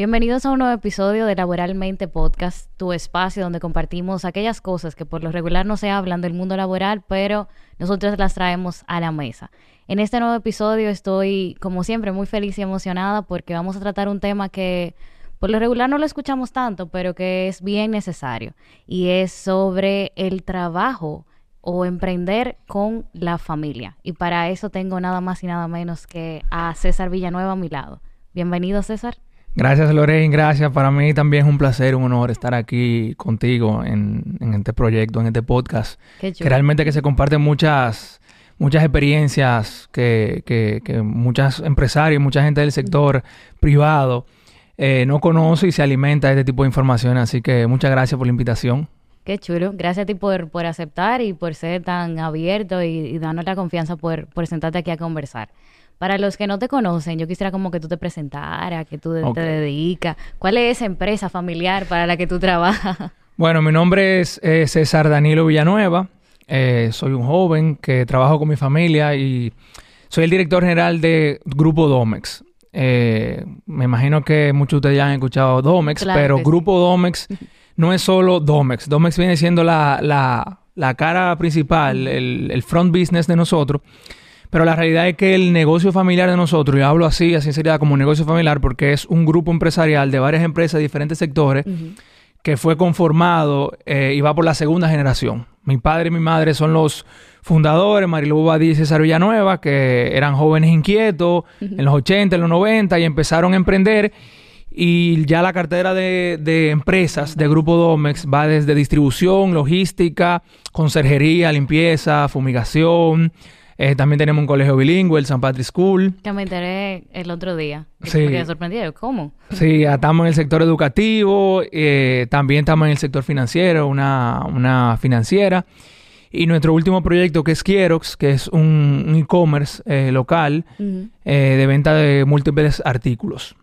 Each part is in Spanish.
Bienvenidos a un nuevo episodio de Laboralmente Podcast, tu espacio donde compartimos aquellas cosas que por lo regular no se hablan del mundo laboral, pero nosotros las traemos a la mesa. En este nuevo episodio estoy, como siempre, muy feliz y emocionada porque vamos a tratar un tema que por lo regular no lo escuchamos tanto, pero que es bien necesario, y es sobre el trabajo o emprender con la familia. Y para eso tengo nada más y nada menos que a César Villanueva a mi lado. Bienvenido, César. Gracias, Lorraine. Gracias. Para mí también es un placer, un honor estar aquí contigo en, este proyecto, en este podcast. que realmente que se comparten muchas, muchas experiencias que, que, que muchos empresarios, mucha gente del sector privado eh, no conoce y se alimenta de este tipo de información. Así que muchas gracias por la invitación. Qué chulo. Gracias a ti por, por aceptar y por ser tan abierto y, y darnos la confianza por, por sentarte aquí a conversar. Para los que no te conocen, yo quisiera como que tú te presentaras, que tú te dedicas. ¿Cuál es esa empresa familiar para la que tú trabajas? Bueno, mi nombre es eh, César Danilo Villanueva. Eh, soy un joven que trabajo con mi familia y soy el director general de Grupo Domex. Eh, me imagino que muchos de ustedes ya han escuchado Domex, pero Grupo Domex no es solo Domex. Domex viene siendo la, la, cara principal, el, el front business de nosotros. Pero la realidad es que el negocio familiar de nosotros, y hablo así, así sería como negocio familiar, porque es un grupo empresarial de varias empresas de diferentes sectores que fue conformado eh, y va por la segunda generación. Mi padre y mi madre son los fundadores, Marilu Badí y César Villanueva, que eran jóvenes inquietos en los 80, en los 90 y empezaron a emprender. Y ya la cartera de, de, empresas de Grupo Domex va desde distribución, logística, conserjería, limpieza, fumigación, eh, también tenemos un colegio bilingüe, el St. Patrick's School. Que me enteré el otro día. Sí. Me quedé sorprendido. ¿Cómo? Sí, estamos en el sector educativo, eh, también estamos en el sector financiero, una, financiera. Y nuestro último proyecto que es Kierox, que es un, e-commerce eh, local de venta de múltiples artículos.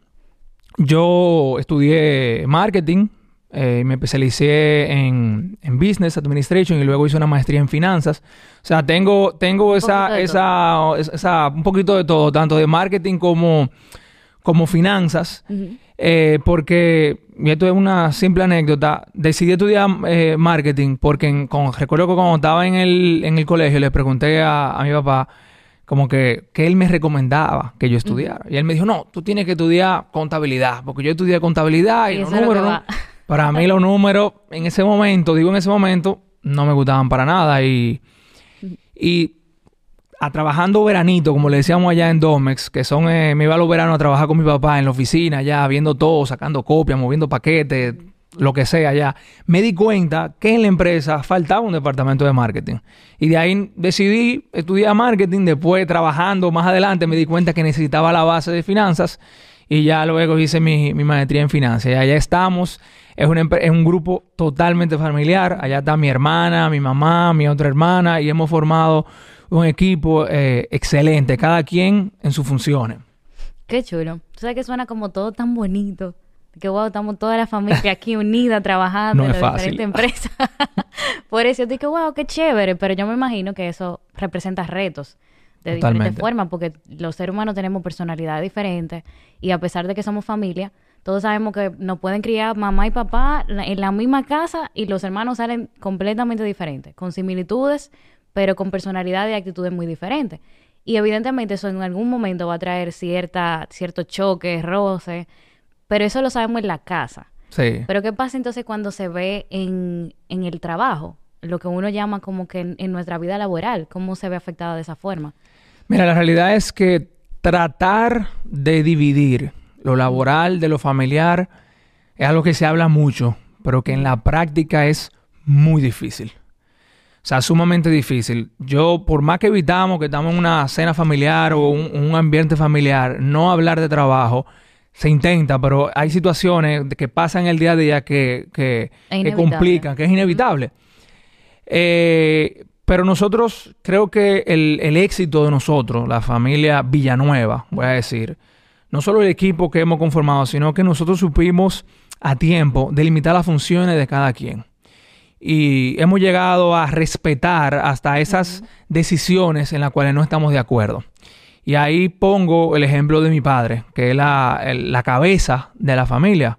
Yo estudié marketing, eh, me especialicé en, Business Administration y luego hice una maestría en finanzas. O sea, tengo, tengo esa, esa, esa, un poquito de todo, tanto de marketing como, como finanzas. Eh, porque, y esto es una simple anécdota, decidí estudiar eh, marketing porque con, recuerdo que cuando estaba en el, en el colegio le pregunté a, mi papá como que, que él me recomendaba que yo estudiara. Y él me dijo, no, tú tienes que estudiar contabilidad, porque yo estudié contabilidad y, los números... Para mí los números en ese momento, digo en ese momento, no me gustaban para nada y, y a trabajando veranito, como le decíamos allá en Domex, que son, eh, me iba a los veranos a trabajar con mi papá en la oficina, ya viendo todo, sacando copias, moviendo paquetes, lo que sea, ya. Me di cuenta que en la empresa faltaba un departamento de marketing. Y de ahí decidí estudiar marketing. Después, trabajando más adelante, me di cuenta que necesitaba la base de finanzas. Y ya luego hice mi, mi maestría en finanzas. Y allá estamos es un, es un grupo totalmente familiar. Allá está mi hermana, mi mamá, mi otra hermana y hemos formado un equipo eh, excelente, cada quien en sus funciones. Qué chulo. Tú sabes que suena como todo tan bonito. Que wow, estamos toda la familia aquí unida trabajando en diferentes empresas. Por eso yo digo, wow, qué chévere. Pero yo me imagino que eso representa retos de diferentes formas, porque los seres humanos tenemos personalidades diferentes y a pesar de que somos familia, todos sabemos que nos pueden criar mamá y papá en la misma casa y los hermanos salen completamente diferentes, con similitudes, pero con personalidades y actitudes muy diferentes. Y evidentemente eso en algún momento va a traer cierta, cierto choque, roce, pero eso lo sabemos en la casa. Sí. Pero ¿qué pasa entonces cuando se ve en, en el trabajo? Lo que uno llama como que en, en nuestra vida laboral, ¿cómo se ve afectada de esa forma? Mira, la realidad es que tratar de dividir lo laboral, de lo familiar, es algo que se habla mucho, pero que en la práctica es muy difícil. O sea, sumamente difícil. Yo, por más que evitamos que estamos en una cena familiar o un, ambiente familiar, no hablar de trabajo, se intenta, pero hay situaciones que pasan el día a día que, que, complican, que es inevitable. Eh, pero nosotros, creo que el, el, éxito de nosotros, la familia Villanueva, voy a decir, no solo el equipo que hemos conformado, sino que nosotros supimos a tiempo delimitar las funciones de cada quien. Y hemos llegado a respetar hasta esas decisiones en las cuales no estamos de acuerdo. Y ahí pongo el ejemplo de mi padre, que es la, cabeza de la familia.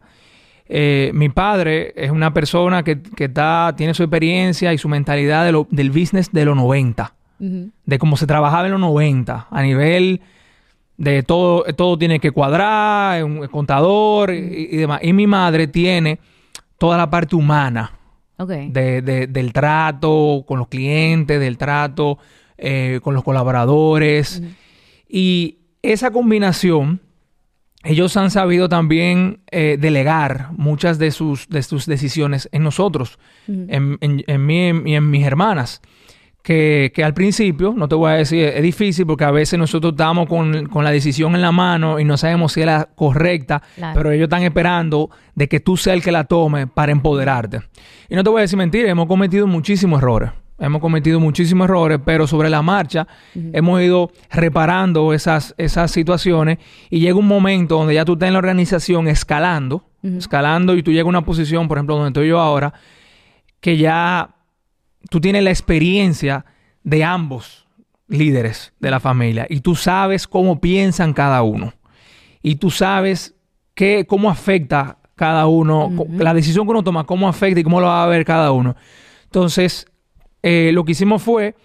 Eh, mi padre es una persona que, está, tiene su experiencia y su mentalidad del business de los 90, de cómo se trabajaba en los 90, a nivel de todo, todo tiene que cuadrar, un contador y, demás. Y mi madre tiene toda la parte humana del trato con los clientes, del trato eh, con los colaboradores. Y esa combinación, ellos han sabido también eh, delegar muchas de sus, de sus decisiones en nosotros, en, en, mí y en mis hermanas que, al principio, no te voy a decir, es difícil porque a veces nosotros estamos con, la decisión en la mano y no sabemos si es la correcta, pero ellos están esperando de que tú seas el que la tome para empoderarte. Y no te voy a decir mentira, hemos cometido muchísimos errores. Hemos cometido muchísimos errores, pero sobre la marcha hemos ido reparando esas, esas situaciones y llega un momento donde ya tú estás en la organización escalando, escalando y tú llegas a una posición, por ejemplo, donde estoy yo ahora, que ya tú tienes la experiencia de ambos líderes de la familia y tú sabes cómo piensan cada uno. Y tú sabes qué, cómo afecta cada uno, la decisión que uno toma, cómo afecta y cómo lo va a ver cada uno. Entonces, eh, lo que hicimos fue,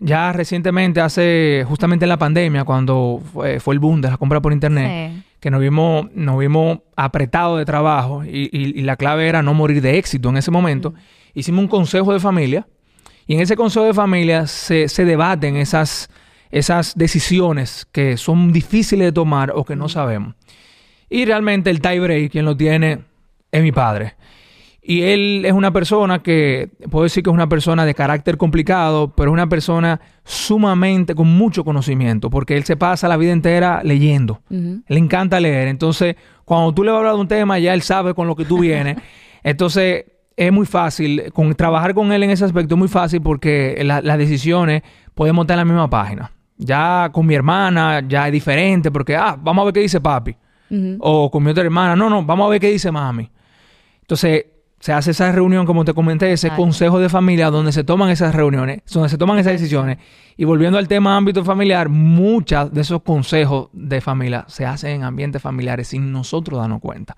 ya recientemente, hace justamente en la pandemia, cuando fue, el boom de la compra por internet, que nos vimos, nos vimos apretados de trabajo y, la clave era no morir de éxito en ese momento, hicimos un consejo de familia y en ese consejo de familia se, debaten esas, esas decisiones que son difíciles de tomar o que no sabemos. Y realmente el tie break, quien lo tiene, es mi padre. Y él es una persona que, puedo decir que es una persona de carácter complicado, pero es una persona sumamente con mucho conocimiento, porque él se pasa la vida entera leyendo. Le encanta leer. Entonces, cuando tú le vas a hablar de un tema, ya él sabe con lo que tú vienes. Entonces, es muy fácil, con, trabajar con él en ese aspecto es muy fácil porque las decisiones podemos estar en la misma página. Ya con mi hermana ya es diferente porque, ah, vamos a ver qué dice papi. O con mi otra hermana, no, no, vamos a ver qué dice mami. Entonces, se hace esa reunión, como te comenté, ese consejo de familia donde se toman esas reuniones, donde se toman esas decisiones. Y volviendo al tema ámbito familiar, muchos de esos consejos de familia se hacen en ambientes familiares sin nosotros darnos cuenta.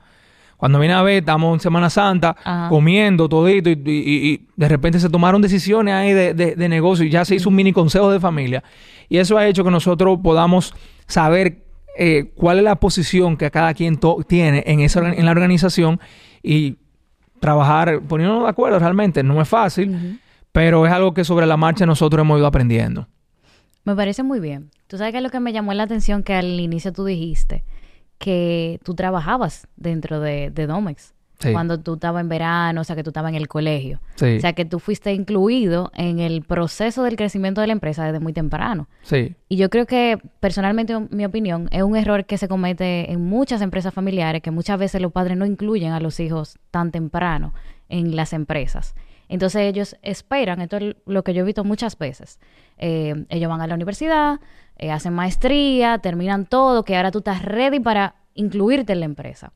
Cuando viene a ver, estamos en Semana Santa comiendo todito y, y, de repente se tomaron decisiones ahí de, de, negocio y ya se hizo un mini consejo de familia. Y eso ha hecho que nosotros podamos saber eh, cuál es la posición que cada quien tiene en, esa, en la organización y trabajar poniéndonos de acuerdo realmente. No es fácil, pero es algo que sobre la marcha nosotros hemos ido aprendiendo. Me parece muy bien. Tú sabes que es lo que me llamó la atención que al inicio tú dijiste que tú trabajabas dentro de, Domex. Cuando tú estabas en verano, o sea, que tú estabas en el colegio. O sea, que tú fuiste incluido en el proceso del crecimiento de la empresa desde muy temprano. Sí. Y yo creo que, personalmente, mi opinión, es un error que se comete en muchas empresas familiares, que muchas veces los padres no incluyen a los hijos tan temprano en las empresas. Entonces ellos esperan, esto es lo que yo he visto muchas veces. Eh, ellos van a la universidad, eh, hacen maestría, terminan todo, que ahora tú estás ready para incluirte en la empresa.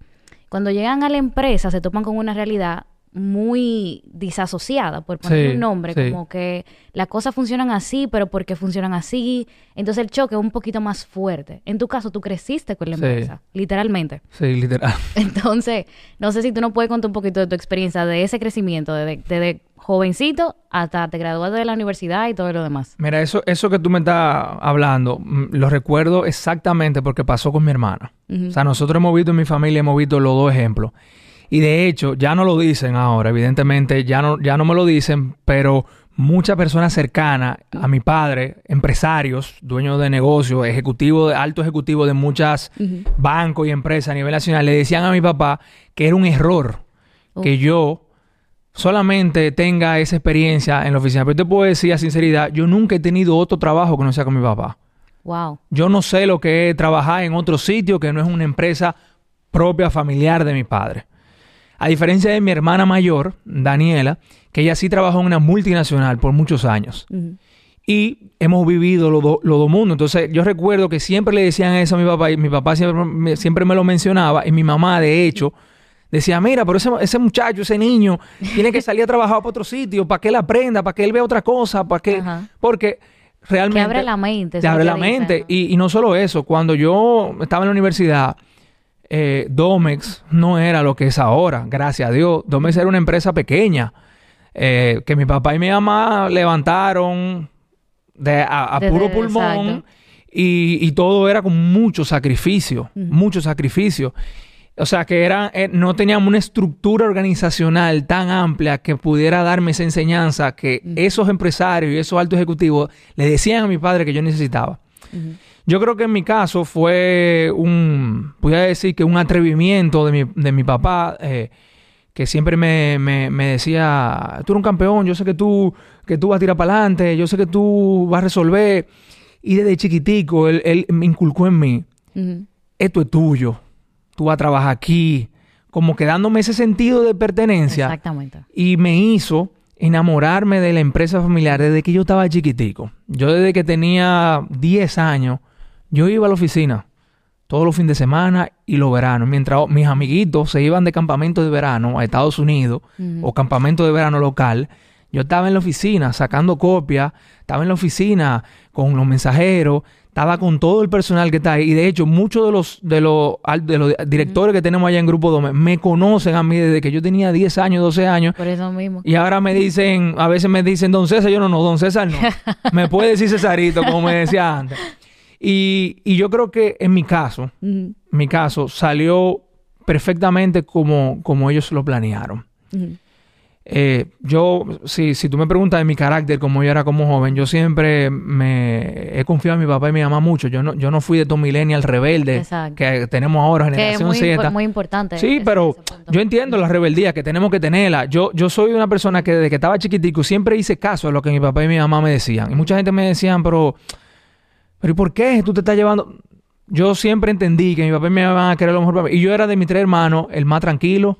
Cuando llegan a la empresa se topan con una realidad muy disasociada, por poner un nombre, como que las cosas funcionan así, pero porque funcionan así. Entonces el choque es un poquito más fuerte. En tu caso, tú creciste con la empresa, literalmente. Sí, literal. Entonces, no sé si tú nos puedes contar un poquito de tu experiencia de ese crecimiento, desde de, jovencito hasta te graduaste de la universidad y todo lo demás. Mira, eso, eso que tú me estás hablando, mm, lo recuerdo exactamente porque pasó con mi hermana. O sea, nosotros hemos visto en mi familia, hemos visto los dos ejemplos. Y de hecho, ya no lo dicen ahora, evidentemente, ya no, ya no me lo dicen, pero muchas personas cercanas a mi padre, empresarios, dueños de negocios, ejecutivos, alto ejecutivo de muchas bancos y empresas a nivel nacional, le decían a mi papá que era un error que yo solamente tenga esa experiencia en la oficina. Pero te puedo decir a sinceridad, yo nunca he tenido otro trabajo que no sea con mi papá. Wow. Yo no sé lo que es trabajar en otro sitio que no es una empresa propia familiar de mi padre. A diferencia de mi hermana mayor, Daniela, que ella sí trabajó en una multinacional por muchos años. Y hemos vivido los dos mundos. Entonces, yo recuerdo que siempre le decían eso a mi papá y mi papá siempre, siempre me lo mencionaba. Y mi mamá, de hecho, decía, mira, pero ese, muchacho, ese niño, tiene que salir a trabajar para otro sitio, para que él aprenda, para que él vea otra cosa, para que... Porque realmente... Te abre la mente. Te abre la mente. Y, no solo eso, cuando yo estaba en la universidad, eh, Domex no era lo que es ahora, gracias a Dios. Domex era una empresa pequeña. Eh, que mi papá y mi mamá levantaron de, a, puro pulmón y, todo era con mucho sacrificio, mucho sacrificio. O sea, que era, eh, no teníamos una estructura organizacional tan amplia que pudiera darme esa enseñanza que esos empresarios y esos altos ejecutivos le decían a mi padre que yo necesitaba. Yo creo que en mi caso fue un, voy decir que un atrevimiento de mi, de mi papá, eh, que siempre me, me, decía, tú eres un campeón, yo sé que tú, que tú vas a tirar para adelante, yo sé que tú vas a resolver. Y desde chiquitico, él, me inculcó en mí, esto es tuyo, tú vas a trabajar aquí, como que dándome ese sentido de pertenencia. Exactamente. Y me hizo enamorarme de la empresa familiar desde que yo estaba chiquitico. Yo desde que tenía 10 años, yo iba a la oficina todos los fines de semana y los veranos. Mientras mis amiguitos se iban de campamento de verano a Estados Unidos o campamento de verano local, yo estaba en la oficina sacando copias, estaba en la oficina con los mensajeros, estaba con todo el personal que está ahí. Y de hecho, muchos de los, de los, de los directores que tenemos allá en Grupo Dome me conocen a mí desde que yo tenía 10 años, 12 años. Por eso mismo. Y ahora me dicen, a veces me dicen, don César, yo no, no, don César no. me puede decir Cesarito, como me decía antes. Y, y yo creo que en mi caso, mi caso salió perfectamente como, como ellos lo planearon. Eh, yo, si, si tú me preguntas de mi carácter, como yo era como joven, yo siempre me he confiado en mi papá y mi mamá mucho. Yo no, yo no fui de estos millennials rebeldes que tenemos ahora, generación que es muy, muy importante. Sí, pero yo entiendo la rebeldía que tenemos que tenerla. Yo, yo soy una persona que desde que estaba chiquitico siempre hice caso a lo que mi papá y mi mamá me decían. Y mucha gente me decían, pero, pero ¿y por qué tú te estás llevando? Yo siempre entendí que mi papá y mi mamá van a querer lo mejor para mí. Y yo era de mis tres hermanos el más tranquilo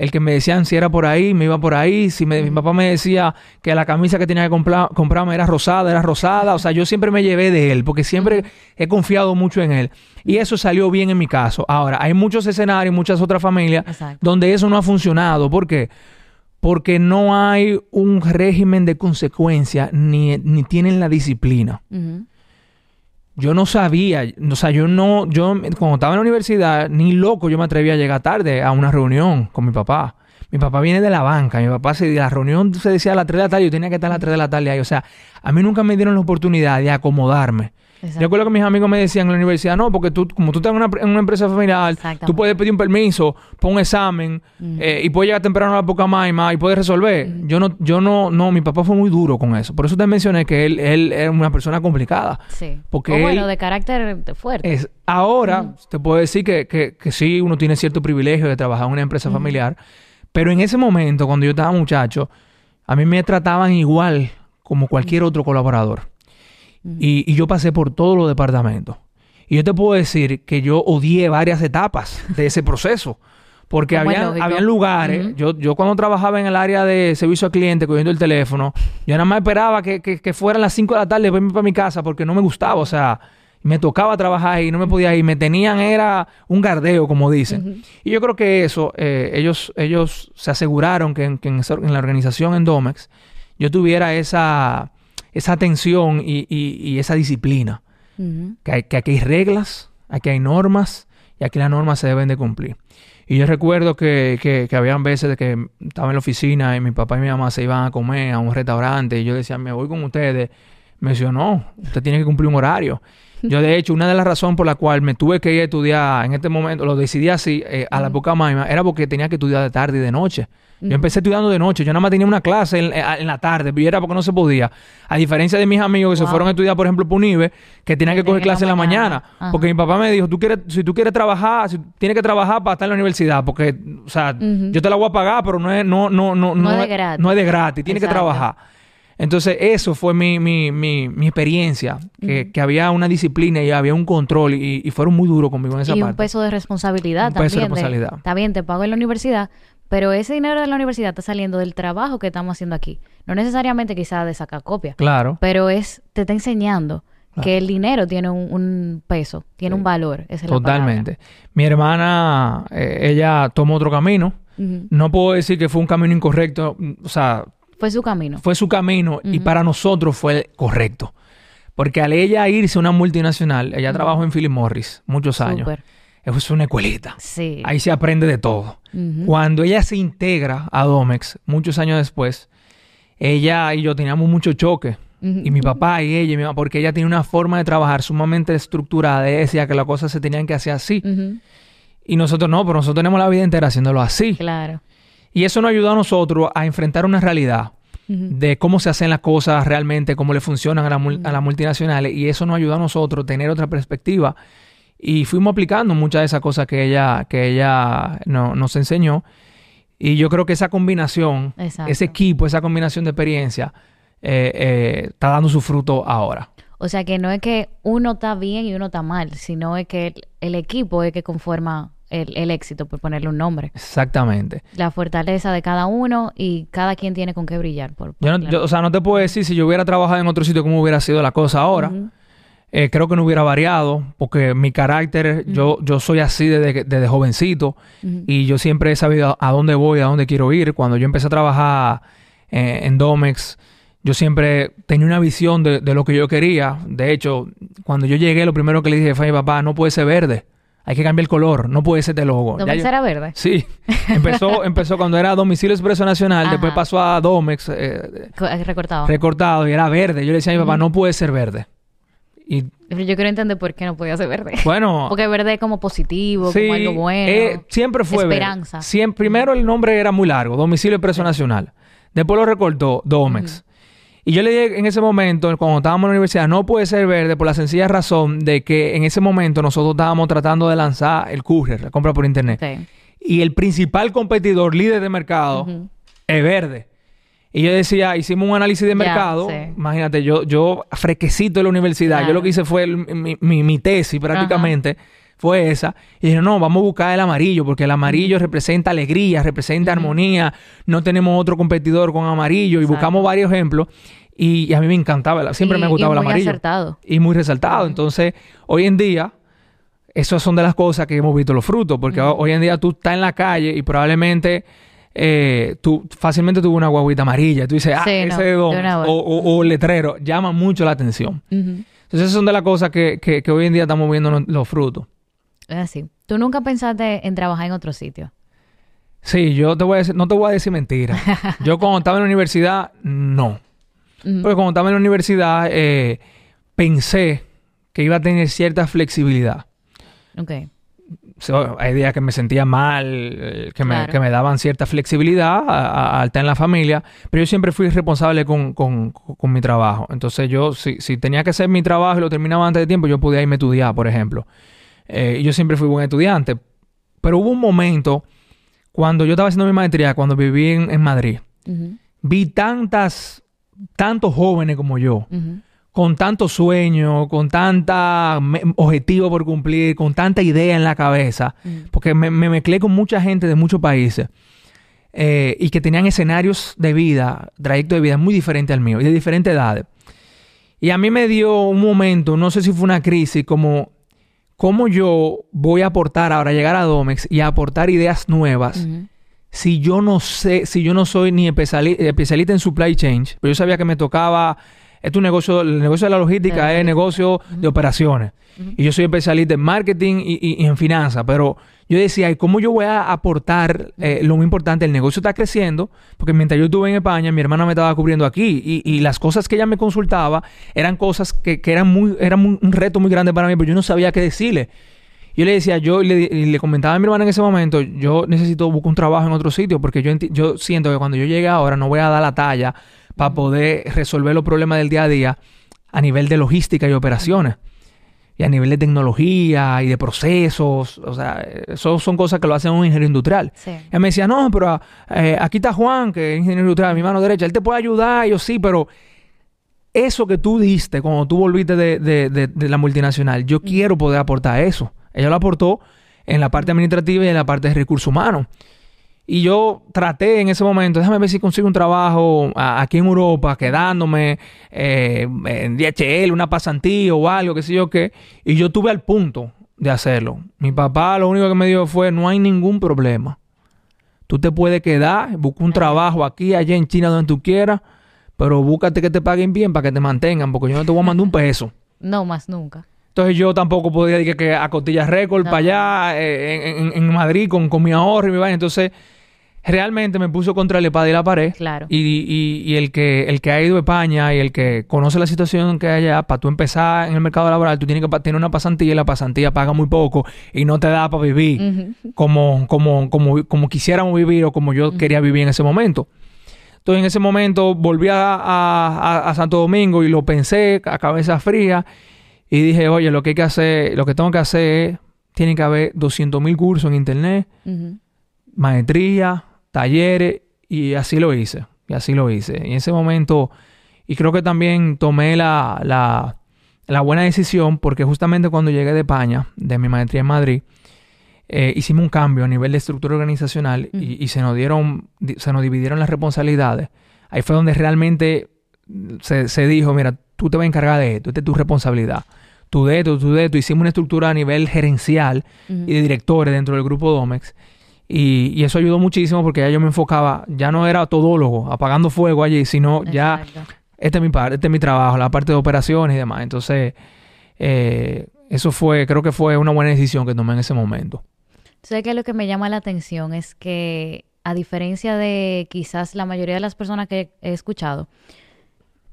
el que me decían si era por ahí, me iba por ahí. Si mi papá me decía que la camisa que tenía que comprarme era rosada, era rosada. O sea, yo siempre me llevé de él, porque siempre he confiado mucho en él. Y eso salió bien en mi caso. Ahora, hay muchos escenarios, muchas otras familias donde eso no ha funcionado. ¿Por qué? Porque no hay un régimen de consecuencia ni, ni tienen la disciplina yo no sabía, o sea, yo no, yo cuando estaba en la universidad, ni loco yo me atrevía a llegar tarde a una reunión con mi papá. Mi papá viene de la banca, mi papá se, la reunión se decía a las 3 de la tarde, yo tenía que estar a las 3 de la tarde ahí. O sea, a mí nunca me dieron la oportunidad de acomodarme. Yo recuerdo que mis amigos me decían en la universidad, no, porque tú, como tú estás en una, empresa familiar, tú puedes pedir un permiso, pon un examen eh, y puedes llegar temprano a la poca maima y puedes resolver. Yo no, yo no, no, mi papá fue muy duro con eso. Por eso te mencioné que él, él era una persona complicada. Sí. Porque bueno, de carácter fuerte. Es, ahora, te puedo decir que, que, que, sí, uno tiene cierto privilegio de trabajar en una empresa familiar, pero en ese momento, cuando yo estaba muchacho, a mí me trataban igual como cualquier otro colaborador y, yo pasé por todos los departamentos. Y yo te puedo decir que yo odié varias etapas de ese proceso. Porque había, habían lugares, yo, yo cuando trabajaba en el área de servicio al cliente, cogiendo el teléfono, yo nada más esperaba que, que, fueran las 5 de la tarde para irme para mi casa porque no me gustaba, o sea, me tocaba trabajar y no me podía ir, me tenían, era un gardeo, como dicen. Y yo creo que eso, eh, ellos, ellos se aseguraron que, en, en, la organización en Domex yo tuviera esa, esa atención y, esa disciplina. que, que aquí hay reglas, aquí hay normas y aquí las normas se deben de cumplir. Y yo recuerdo que, que, que habían veces de que estaba en la oficina y mi papá y mi mamá se iban a comer a un restaurante y yo decía, me voy con ustedes. Me decía, no, usted tiene que cumplir un horario. Yo, de hecho, una de las razones por la cual me tuve que ir a estudiar en este momento, lo decidí así, eh, a la poca maima, era porque tenía que estudiar de tarde y de noche. Yo empecé estudiando de noche. Yo nada más tenía una clase en, en, la tarde, pero era porque no se podía. A diferencia de mis amigos que se fueron a estudiar, por ejemplo, Punive, que tenían que coger clase en la mañana. Porque mi papá me dijo, tú quieres, si tú quieres trabajar, si, tienes que trabajar para estar en la universidad. Porque, o sea, yo te la voy a pagar, pero no es, no, no, no, no, es de gratis. No es de gratis, tienes que trabajar. Entonces, eso fue mi, mi, mi, mi experiencia, que, que, había una disciplina y había un control y, y fueron muy duros conmigo en esa parte. Y un peso de responsabilidad un también. Peso de responsabilidad. está bien, te pago en la universidad, pero ese dinero de la universidad está saliendo del trabajo que estamos haciendo aquí. No necesariamente quizá de sacar copia. Claro. Pero es, te está enseñando que el dinero tiene un, peso, tiene un valor. Totalmente. Mi hermana, eh, ella tomó otro camino. No puedo decir que fue un camino incorrecto. O sea... Fue su camino. Fue su camino y para nosotros fue correcto. Porque al ella irse a una multinacional, ella trabajó en Philip Morris muchos años. Es una escuelita. Sí. Ahí se aprende de todo. Cuando ella se integra a Domex, muchos años después, ella y yo teníamos mucho choque. Y mi papá y ella, y mi mamá, porque ella tiene una forma de trabajar sumamente estructurada. Ella decía que las cosas se tenían que hacer así. Y nosotros no, pero nosotros tenemos la vida entera haciéndolo así. Claro. Y eso nos ayuda a nosotros a enfrentar una realidad de cómo se hacen las cosas realmente, cómo le funcionan a, las multinacionales. Y eso nos ayuda a nosotros a tener otra perspectiva. Y fuimos aplicando muchas de esas cosas que ella, que ella nos enseñó. Y yo creo que esa combinación, ese equipo, esa combinación de experiencia, eh, eh, está dando su fruto ahora. O sea que no es que uno está bien y uno está mal, sino es que el, equipo es que conforma el, éxito, por ponerle un nombre. Exactamente. La fortaleza de cada uno y cada quien tiene con qué brillar. Por, yo, o sea, no te puedo decir si yo hubiera trabajado en otro sitio cómo hubiera sido la cosa ahora. Eh, creo que no hubiera variado porque mi carácter, yo, yo soy así desde, jovencito y yo siempre he sabido a, dónde voy, a dónde quiero ir. Cuando yo empecé a trabajar eh, en Domex, yo siempre tenía una visión de, lo que yo quería. De hecho, cuando yo llegué, lo primero que le dije fue a mi papá, no puede ser verde. Hay que cambiar el color, no puede ser de logo. ¿Domex era verde? Sí. Empezó, empezó cuando era Domicilio Expreso Nacional, después pasó a Domex. Eh, recortado. Recortado y era verde. Yo le decía a mi papá, no puede ser verde. Y, yo quiero entender por qué no podía ser verde. Bueno. Porque verde es como positivo, como algo bueno. Eh, siempre fue Esperanza. Siempre, primero el nombre era muy largo, Domicilio Expreso Nacional. Después lo recortó Domex. Y yo le dije en ese momento, cuando estábamos en la universidad, no puede ser verde por la sencilla razón de que en ese momento nosotros estábamos tratando de lanzar el courier, la compra por internet. Y el principal competidor, líder de mercado, es verde. Y yo decía, hicimos un análisis de mercado. Imagínate, yo, yo frequecito en la universidad. Yo lo que hice fue mi, tesis prácticamente fue esa. Y dije, no, vamos a buscar el amarillo, porque el amarillo representa alegría, representa armonía. No tenemos otro competidor con amarillo. Y buscamos varios ejemplos. Y, a mí me encantaba, siempre me ha gustado el amarillo. Muy resaltado. Y muy resaltado. Entonces, hoy en día, esas son de las cosas que hemos visto los frutos, porque hoy en día tú estás en la calle y probablemente eh, tú fácilmente tuvo una guaguita amarilla. Tú dices, ah, ese de o, o, letrero, llama mucho la atención. Entonces, esas son de las cosas que, que hoy en día estamos viendo los frutos. Es así. ¿Tú nunca pensaste en trabajar en otro sitio? Sí, yo te voy a decir, no te voy a decir mentira. yo cuando estaba en la universidad, no. Porque cuando estaba en la universidad, eh, pensé que iba a tener cierta flexibilidad. Ok. hay días que me sentía mal, eh, que, me, que, me, daban cierta flexibilidad al estar en la familia, pero yo siempre fui responsable con, con, con mi trabajo. Entonces yo, si, si, tenía que hacer mi trabajo y lo terminaba antes de tiempo, yo podía irme a estudiar, por ejemplo. Eh, yo siempre fui buen estudiante. Pero hubo un momento cuando yo estaba haciendo mi maestría, cuando viví en, Madrid, vi tantas, tantos jóvenes como yo, con tantos sueños, con tanta objetivo por cumplir, con tanta idea en la cabeza, porque me, me, mezclé con mucha gente de muchos países. Eh, y que tenían escenarios de vida, trayecto de vida muy diferente al mío y de diferentes edades. Y a mí me dio un momento, no sé si fue una crisis, como ¿cómo yo voy a aportar ahora, llegar a Domex y aportar ideas nuevas? Si yo no sé, si yo no soy ni especialista en supply chain, pero yo sabía que me tocaba, es un negocio, el negocio de la logística es negocio de operaciones. Y yo soy especialista en marketing y, en finanzas, pero yo decía, ¿y cómo yo voy a aportar eh, lo muy importante? El negocio está creciendo, porque mientras yo estuve en España, mi hermana me estaba cubriendo aquí y, las cosas que ella me consultaba eran cosas que, eran, muy, eran un reto muy grande para mí, pero yo no sabía qué decirle. Yo le decía, yo le, le, comentaba a mi hermana en ese momento, yo necesito buscar un trabajo en otro sitio, porque yo, yo siento que cuando yo llegue ahora no voy a dar la talla para poder resolver los problemas del día a día a nivel de logística y operaciones y a nivel de tecnología y de procesos. O sea, eso son cosas que lo hacen un ingeniero industrial. Sí. Él me decía, no, pero eh, aquí está Juan, que es ingeniero industrial, mi mano derecha, él te puede ayudar. Y yo sí, pero eso que tú diste cuando tú volviste de, de, la multinacional, yo quiero poder aportar eso. Ella lo aportó en la parte administrativa y en la parte de recursos humanos. Y yo traté en ese momento, déjame ver si consigo un trabajo aquí en Europa, quedándome eh, en DHL, una pasantía o algo, qué sé yo qué. Y yo tuve al punto de hacerlo. Mi papá lo único que me dijo fue, no hay ningún problema. Tú te puedes quedar, busca un trabajo aquí, allá en China, donde tú quieras, pero búscate que te paguen bien para que te mantengan, porque yo no te voy a mandar un peso. No, más nunca. Entonces yo tampoco podía decir que, a costillas récord para allá eh, en, Madrid con, con mi ahorro y mi vaina. Entonces realmente me puso contra el espada y la pared. Claro. Y, el, que, el que ha ido a España y el que conoce la situación que hay allá, para tú empezar en el mercado laboral, tú tienes que tener una pasantía y la pasantía paga muy poco y no te da para vivir como, como, como, como quisiéramos vivir o como yo quería vivir en ese momento. Entonces en ese momento volví a, a, Santo Domingo y lo pensé a cabeza fría y dije, oye, lo que hay que hacer, lo que tengo que hacer es, tiene que haber 200 mil cursos en internet, maestría, talleres y así lo hice. Y así lo hice. Y en ese momento, y creo que también tomé la, la, la buena decisión porque justamente cuando llegué de España, de mi maestría en Madrid, eh, hicimos un cambio a nivel de estructura organizacional y, se nos dieron, se nos dividieron las responsabilidades. Ahí fue donde realmente se, se dijo, mira, tú te vas a encargar de esto, esta es tu responsabilidad. Tú de esto, tú de esto. Hicimos una estructura a nivel gerencial y de directores dentro del grupo Domex. Y, eso ayudó muchísimo porque ya yo me enfocaba, ya no era todólogo, apagando fuego allí, sino ya, este es mi parte, este es mi trabajo, la parte de operaciones y demás. Entonces, eh, eso fue, creo que fue una buena decisión que tomé en ese momento. ¿Sabes que lo que me llama la atención es que, a diferencia de quizás la mayoría de las personas que he escuchado,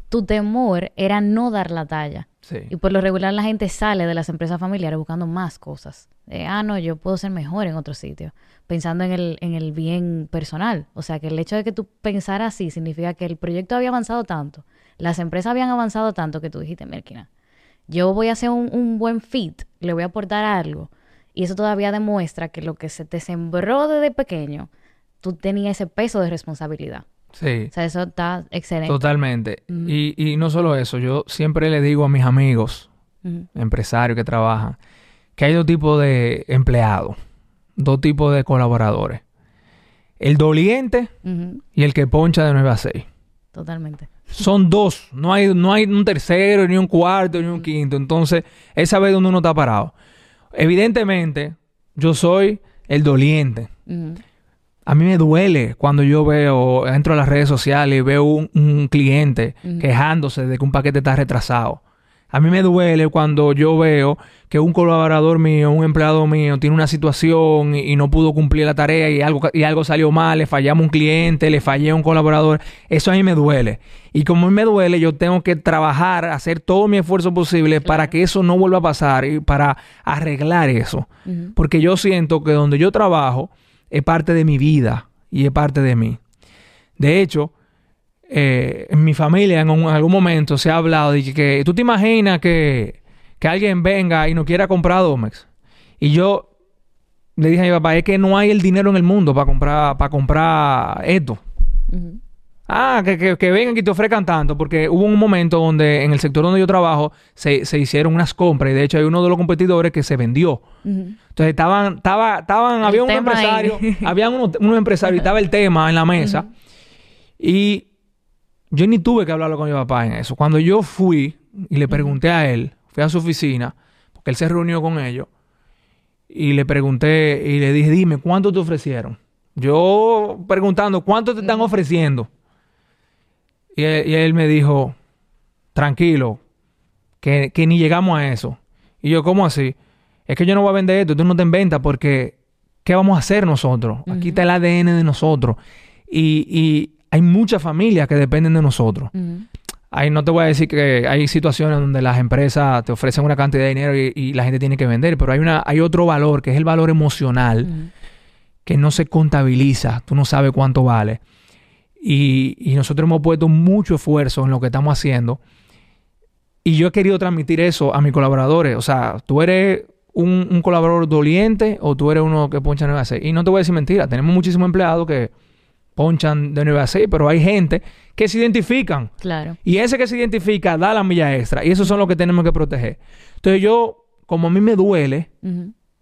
tu temor era no dar la talla. Y por lo regular la gente sale de las empresas familiares buscando más cosas. ah, no, yo puedo ser mejor en otro sitio pensando en el, en el bien personal. O sea, que el hecho de que tú pensaras así significa que el proyecto había avanzado tanto, las empresas habían avanzado tanto que tú dijiste, Merkina, yo voy a hacer un, buen fit, le voy a aportar algo. Y eso todavía demuestra que lo que se te sembró desde pequeño, tú tenías ese peso de responsabilidad. Sí. O sea, eso está excelente. Totalmente. y, y, no solo eso, yo siempre le digo a mis amigos, empresarios que trabajan, que hay dos tipos de empleados dos tipos de colaboradores. El doliente y el que poncha de 9 a 6. Totalmente. Son dos. No hay, no hay un tercero, ni un cuarto, ni un quinto. Entonces, esa vez donde uno está parado. Evidentemente, yo soy el doliente. A mí me duele cuando yo veo, entro a las redes sociales y veo un, cliente quejándose de que un paquete está retrasado. A mí me duele cuando yo veo que un colaborador mío, un empleado mío, tiene una situación y, no pudo cumplir la tarea y algo, y algo salió mal, le fallamos un cliente, le fallé a un colaborador. Eso a mí me duele. Y como a mí me duele, yo tengo que trabajar, hacer todo mi esfuerzo posible para que eso no vuelva a pasar y para arreglar eso. Porque yo siento que donde yo trabajo es parte de mi vida y es parte de mí. De hecho, eh, en mi familia en, algún momento se ha hablado de que, tú te imaginas que, alguien venga y no quiera comprar Domex. Y yo le dije a mi papá, es que no hay el dinero en el mundo para comprar, para comprar esto. Ah, que, que, vengan y te ofrezcan tanto, porque hubo un momento donde en el sector donde yo trabajo se, hicieron unas compras y de hecho hay uno de los competidores que se vendió. Entonces estaban, estaba, estaban, había un empresario, había unos, unos empresarios y estaba el tema en la mesa. Y yo ni tuve que hablarlo con mi papá en eso. Cuando yo fui y le pregunté a él, fui a su oficina, porque él se reunió con ellos, y le pregunté y le dije, dime, ¿cuánto te ofrecieron? Yo preguntando, ¿cuánto te están ofreciendo? Y él, me dijo, tranquilo, que, ni llegamos a eso. Y yo, ¿cómo así? Es que yo no voy a vender esto, tú no te inventas porque ¿qué vamos a hacer nosotros? Aquí está el ADN de nosotros. y, hay muchas familias que dependen de nosotros. Ahí no te voy a decir que hay situaciones donde las empresas te ofrecen una cantidad de dinero y, la gente tiene que vender, pero hay, una, hay otro valor que es el valor emocional que no se contabiliza, tú no sabes cuánto vale. Y, nosotros hemos puesto mucho esfuerzo en lo que estamos haciendo. Y yo he querido transmitir eso a mis colaboradores. O sea, tú eres un, colaborador doliente o tú eres uno que poncha 9 a 6. Y no te voy a decir mentira, tenemos muchísimos empleados que ponchan de 9 a 6, pero hay gente que se identifican. Claro. Y ese que se identifica da la milla extra. Y esos son los que tenemos que proteger. Entonces yo, como a mí me duele,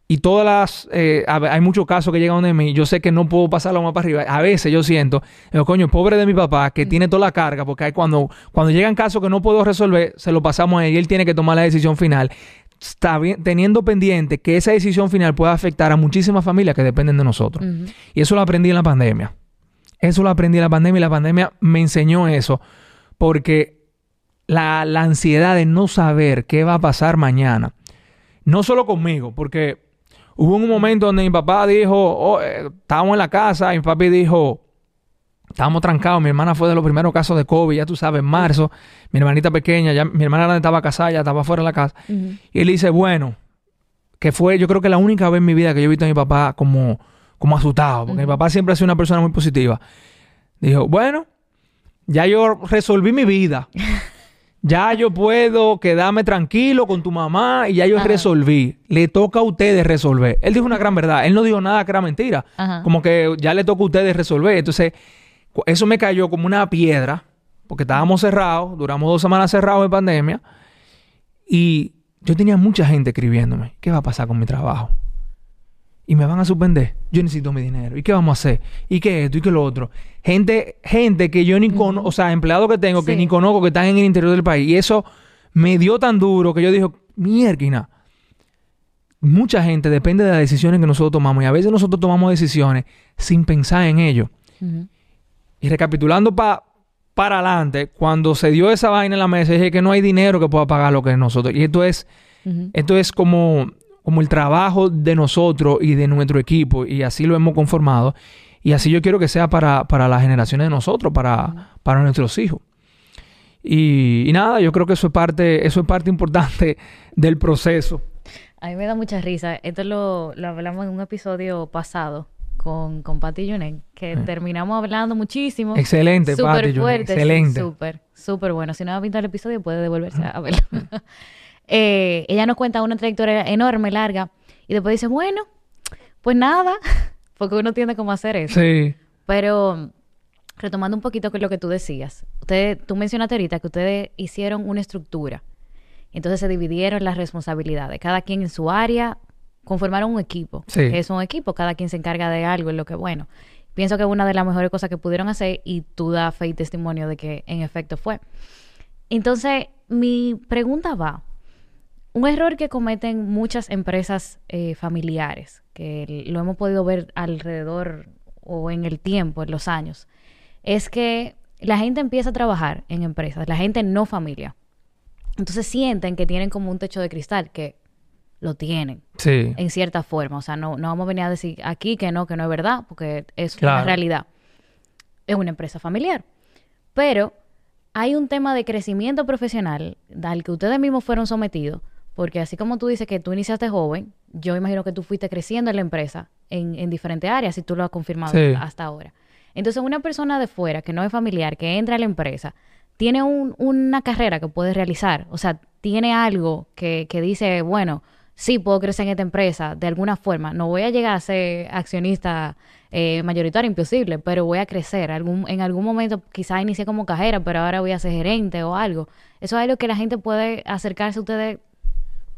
y todas las... Eh, hay muchos casos que llegan de mí, yo sé que no puedo pasarlo más para arriba. A veces yo siento, digo, coño, pobre de mi papá, que tiene toda la carga, porque hay cuando, cuando llegan casos que no puedo resolver, se lo pasamos a él y él tiene que tomar la decisión final. Está bien, teniendo pendiente que esa decisión final pueda afectar a muchísimas familias que dependen de nosotros. Y eso lo aprendí en la pandemia. Eso lo aprendí en la pandemia y la pandemia me enseñó eso. porque la, ansiedad de no saber qué va a pasar mañana, no solo conmigo, porque hubo un momento donde mi papá dijo, oh, eh, estábamos en la casa y mi papi dijo, estábamos trancados, mi hermana fue de los primeros casos de COVID, ya tú sabes, en marzo, mi hermanita pequeña, ya mi hermana grande estaba casada, ya estaba fuera de la casa, y él dice, bueno, que fue yo creo que la única vez en mi vida que yo he visto a mi papá como, como asustado, porque mi papá siempre ha sido una persona muy positiva. Dijo, bueno, ya yo resolví mi vida. ya yo puedo quedarme tranquilo con tu mamá y ya yo resolví. Le toca a ustedes resolver. Él dijo una gran verdad. Él no dijo nada que era mentira. Como que ya le toca a ustedes resolver. Entonces, eso me cayó como una piedra, porque estábamos cerrados, duramos dos semanas cerrados en pandemia. Y yo tenía mucha gente escribiéndome. ¿Qué va a pasar con mi trabajo? Y me van a suspender. Yo necesito mi dinero. ¿Y qué vamos a hacer? ¿Y qué esto? ¿Y qué lo otro? Gente, gente que yo ni conozco, o sea, empleados que tengo que ni conozco que están en el interior del país. Y eso me dio tan duro que yo dije, mierda. Mucha gente depende de las decisiones que nosotros tomamos. Y a veces nosotros tomamos decisiones sin pensar en ello. Y recapitulando para adelante, cuando se dio esa vaina en la mesa, dije que no hay dinero que pueda pagar lo que es nosotros. Y esto es, esto es como como el trabajo de nosotros y de nuestro equipo y así lo hemos conformado y así yo quiero que sea para, para las generaciones de nosotros, para, para nuestros hijos. Y, nada, yo creo que eso es parte, eso es parte importante del proceso. A mí me da mucha risa. Esto lo, lo hablamos en un episodio pasado con, con Patty Junen, que eh. terminamos hablando muchísimo. Excelente, Patty fuerte, Excelente. Súper, súper bueno. Si no ha visto el episodio, puede devolverse a verlo. Eh, ella nos cuenta una trayectoria enorme, larga, y después dice, bueno, pues nada, porque uno tiene cómo hacer eso. Sí. Pero retomando un poquito con lo que tú decías, ustedes, tú mencionaste ahorita que ustedes hicieron una estructura. Entonces se dividieron las responsabilidades, cada quien en su área, conformaron un equipo, sí. que es un equipo, cada quien se encarga de algo, en lo que bueno. Pienso que es una de las mejores cosas que pudieron hacer y tú das fe y testimonio de que en efecto fue. Entonces, mi pregunta va, un error que cometen muchas empresas eh, familiares, que lo hemos podido ver alrededor o en el tiempo, en los años, es que la gente empieza a trabajar en empresas, la gente no familia. Entonces sienten que tienen como un techo de cristal, que lo tienen. Sí. En cierta forma. O sea, no, no vamos a venir a decir aquí que no, que no es verdad, porque es una realidad. Es una empresa familiar. Pero hay un tema de crecimiento profesional al que ustedes mismos fueron sometidos, porque así como tú dices que tú iniciaste joven, yo imagino que tú fuiste creciendo en la empresa en, diferentes áreas y tú lo has confirmado hasta ahora. Entonces, una persona de fuera que no es familiar, que entra a la empresa, tiene una carrera que puede realizar. O sea, tiene algo que, dice, bueno, sí puedo crecer en esta empresa de alguna forma. No voy a llegar a ser accionista eh, mayoritario, imposible, pero voy a crecer. Algún, en algún momento quizás inicié como cajera, pero ahora voy a ser gerente o algo. Eso es algo que la gente puede acercarse a ustedes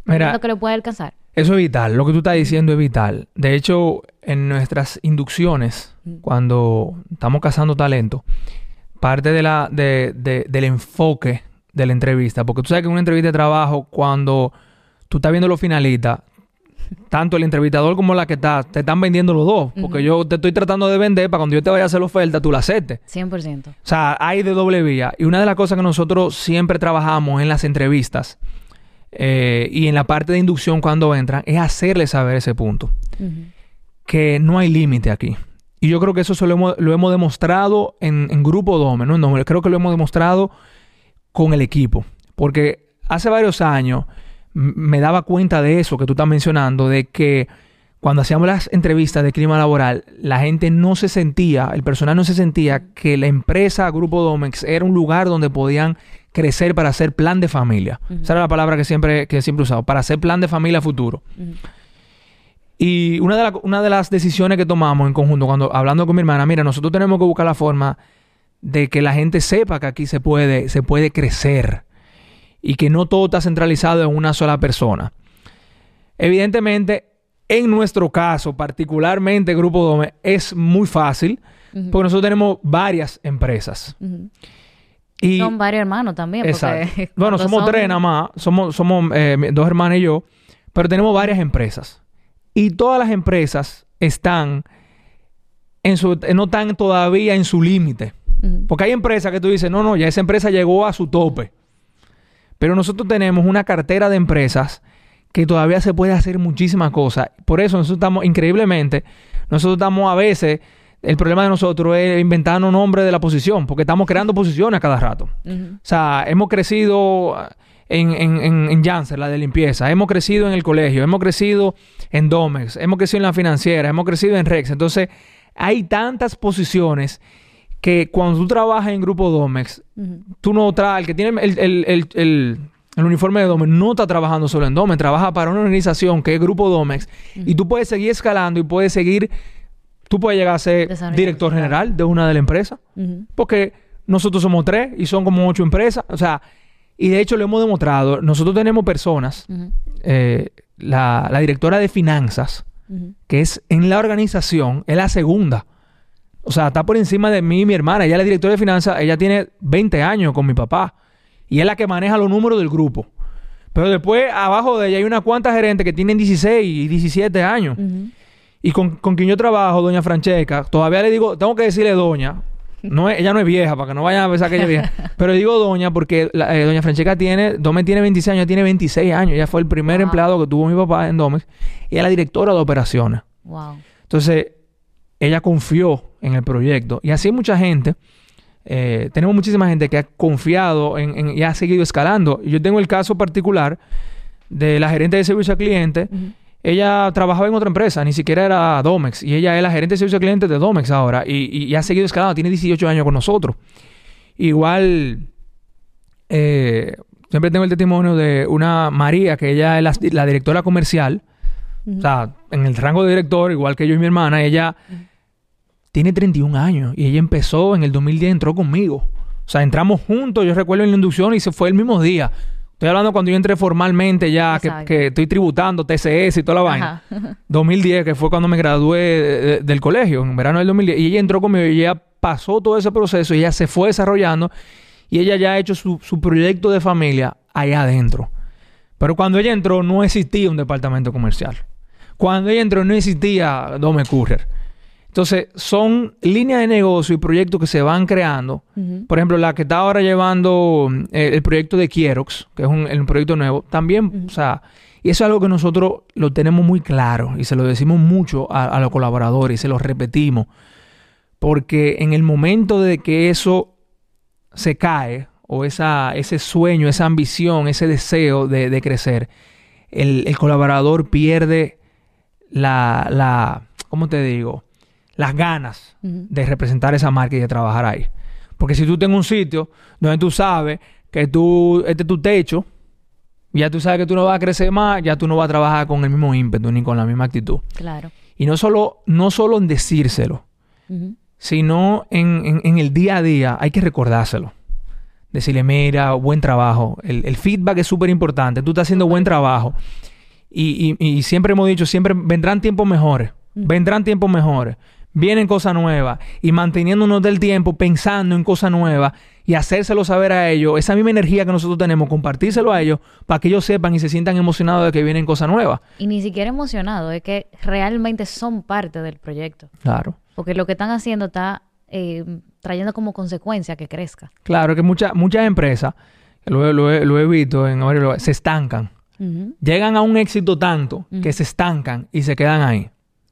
Mira, que lo puede alcanzar. Eso es vital. Lo que tú estás diciendo es vital. De hecho, en nuestras inducciones, mm. cuando estamos cazando talento, parte de la, de, del enfoque de la entrevista, porque tú sabes que en una entrevista de trabajo, cuando tú estás viendo los finalistas, tanto el entrevistador como la que está, te están vendiendo los dos. Porque yo te estoy tratando de vender para cuando yo te vaya a hacer la oferta, tú la aceptes. 100%. O sea, hay de doble vía. Y una de las cosas que nosotros siempre trabajamos en las entrevistas eh, y en la parte de inducción cuando entran, es hacerles saber ese punto. Que no hay límite aquí. Y yo creo que eso lo, hemos, demostrado en, Grupo Dome, ¿no? no, creo que lo hemos demostrado con el equipo. Porque hace varios años me daba cuenta de eso que tú estás mencionando, de que cuando hacíamos las entrevistas de clima laboral, la gente no se sentía, el personal no se sentía que la empresa Grupo Domex era un lugar donde podían crecer para hacer plan de familia. Esa era la palabra que siempre, que siempre he usado, para hacer plan de familia futuro. Y una de, una de las decisiones que tomamos en conjunto, cuando hablando con mi hermana, mira, nosotros tenemos que buscar la forma de que la gente sepa que aquí se puede, se puede crecer y que no todo está centralizado en una sola persona. Evidentemente, en nuestro caso, particularmente Grupo Dome, es muy fácil porque nosotros tenemos varias empresas son varios hermanos también. Bueno, somos tres nada más. Somos, somos eh, dos hermanas y yo. Pero tenemos varias empresas. Y todas las empresas están en su, no están todavía en su límite. Porque hay empresas que tú dices, no, no, ya esa empresa llegó a su tope. Pero nosotros tenemos una cartera de empresas que todavía se puede hacer muchísimas cosas. Por eso nosotros estamos, increíblemente, nosotros estamos a veces, el problema de nosotros es inventar un nombre de la posición, porque estamos creando posiciones a cada rato. O sea, hemos crecido en, en, en, Janssen, la de limpieza, hemos crecido en el colegio, hemos crecido en Domex, hemos crecido en la financiera, hemos crecido en Rex. Entonces, hay tantas posiciones que cuando tú trabajas en Grupo Domex, tú no traes, el que tiene el, uniforme de Domex no está trabajando solo en Domex, trabaja para una organización que es Grupo Domex y tú puedes seguir escalando y puedes seguir, tú puedes llegar a ser director general de una de las empresas, porque nosotros somos tres y son como ocho empresas, o sea, y de hecho lo hemos demostrado, nosotros tenemos personas, eh, la, la, directora de finanzas, que es en la organización, es la segunda o sea, está por encima de mí y mi hermana. Ella es la directora de finanzas. Ella tiene 20 años con mi papá. Y es la que maneja los números del grupo. Pero después, abajo de ella hay unas cuantas gerentes que tienen 16 y 17 años. Y con, quien yo trabajo, doña Francesca, todavía le digo, tengo que decirle doña. No ella no es vieja, para que no vayan a pensar que ella es vieja. Pero digo doña porque eh, doña Francesca tiene, Domex tiene 26 años, tiene 26 años. Ella fue el primer empleado que tuvo mi papá en Domex. Y ella es la directora de operaciones. Wow. Entonces, ella confió en el proyecto. Y así mucha gente, eh, tenemos muchísima gente que ha confiado en, y ha seguido escalando. Yo tengo el caso particular de la gerente de servicio al cliente. Ella trabajaba en otra empresa, ni siquiera era Domex. Y ella es la gerente de servicio al cliente de Domex ahora. Y, ha seguido escalando, tiene 18 años con nosotros. Igual, eh, siempre tengo el testimonio de una María, que ella es la, directora comercial. O sea, en el rango de director, igual que yo y mi hermana, ella tiene 31 años y ella empezó en el 2010, entró conmigo. O sea, entramos juntos, yo recuerdo en la inducción y se fue el mismo día. Estoy hablando cuando yo entré formalmente ya, que, estoy tributando TCS y toda la vaina. 2010, que fue cuando me gradué del colegio, en verano del 2010. Y ella entró conmigo y ella pasó todo ese proceso y ella se fue desarrollando y ella ya ha hecho su, su proyecto de familia allá adentro. Pero cuando ella entró no existía un departamento comercial. Cuando ella entró no existía Dome Courier. Entonces, son líneas de negocio y proyectos que se van creando. Por ejemplo, la que está ahora llevando eh, el proyecto de Kierox, que es un, proyecto nuevo, también, o sea, y eso es algo que nosotros lo tenemos muy claro y se lo decimos mucho a, los colaboradores y se lo repetimos. Porque en el momento de que eso se cae, o esa, ese sueño, esa ambición, ese deseo de, crecer, el, colaborador pierde la, la, ¿cómo te digo? Las ganas de representar esa marca y de trabajar ahí. Porque si tú tienes un sitio donde tú sabes que tú, este es tu techo, ya tú sabes que tú no vas a crecer más, ya tú no vas a trabajar con el mismo ímpetu ni con la misma actitud. Claro. Y no solo, no solo en decírselo, sino en, el día a día hay que recordárselo. Decirle, mira, buen trabajo. El, feedback es súper importante. Tú estás haciendo buen trabajo. Y, y, siempre hemos dicho, siempre vendrán tiempos mejores. Vendrán tiempos mejores vienen cosas nuevas y manteniéndonos del tiempo pensando en cosas nuevas y hacérselo saber a ellos, esa misma energía que nosotros tenemos, compartírselo a ellos para que ellos sepan y se sientan emocionados de que vienen cosas nuevas. Y ni siquiera emocionados, es que realmente son parte del proyecto. Claro. Porque lo que están haciendo está eh, trayendo como consecuencia que crezca. Claro, que muchas muchas empresas, lo, lo, he visto en se estancan. Llegan a un éxito tanto que se estancan y se quedan ahí.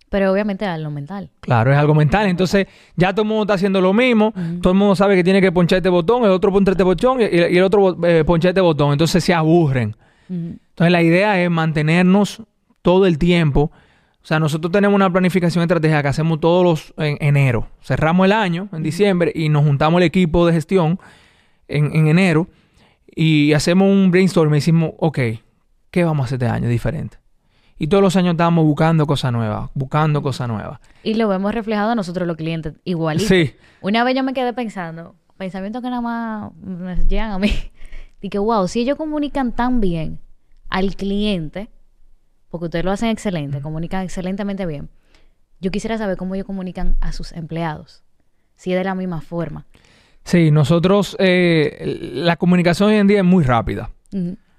Pero obviamente es algo mental. Claro, es algo mental. Entonces, ya todo el mundo está haciendo lo mismo. Todo el mundo sabe que tiene que ponchar este botón, el otro ponchar este botón y, el otro eh, ponchar este botón. Entonces se aburren. Entonces, la idea es mantenernos todo el tiempo. O sea, nosotros tenemos una planificación estratégica que hacemos todos los en enero. Cerramos el año en diciembre y nos juntamos el equipo de gestión en, en enero y hacemos un brainstorm y decimos, ok, ¿qué vamos a hacer este año diferente? Y todos los años estábamos buscando cosas nuevas, buscando cosas nuevas. Y lo vemos reflejado a nosotros los clientes, igualito. Sí. Una vez yo me quedé pensando, pensamientos que nada más me llegan a mí. Dije, wow, si ellos comunican tan bien al cliente, porque ustedes lo hacen excelente, comunican excelentemente bien, yo quisiera saber cómo ellos comunican a sus empleados, si es de la misma forma. Sí, nosotros, eh, la comunicación hoy en día es muy rápida.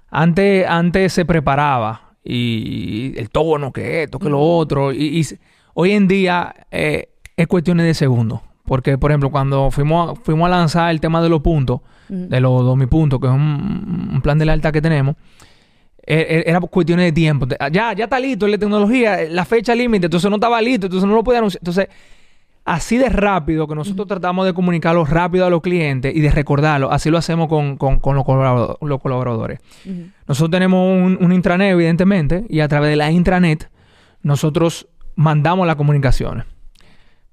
antes, antes se preparaba y el tono, que esto, que lo otro. Y, hoy en día eh, es cuestiones de segundos porque por ejemplo, cuando fuimos a, fuimos a lanzar el tema de los puntos, de los 2000 puntos, que es un, plan de lealtad que tenemos, e, e, era cuestiones de tiempo. Ya, ya está listo la tecnología, la fecha límite, entonces no estaba listo, entonces no lo podía anunciar. Entonces, así de rápido que nosotros tratamos de comunicarlo rápido a los clientes y de recordarlo, así lo hacemos con, los, colaboradores. Nosotros tenemos un, un, intranet, evidentemente, y a través de la intranet nosotros mandamos las comunicaciones.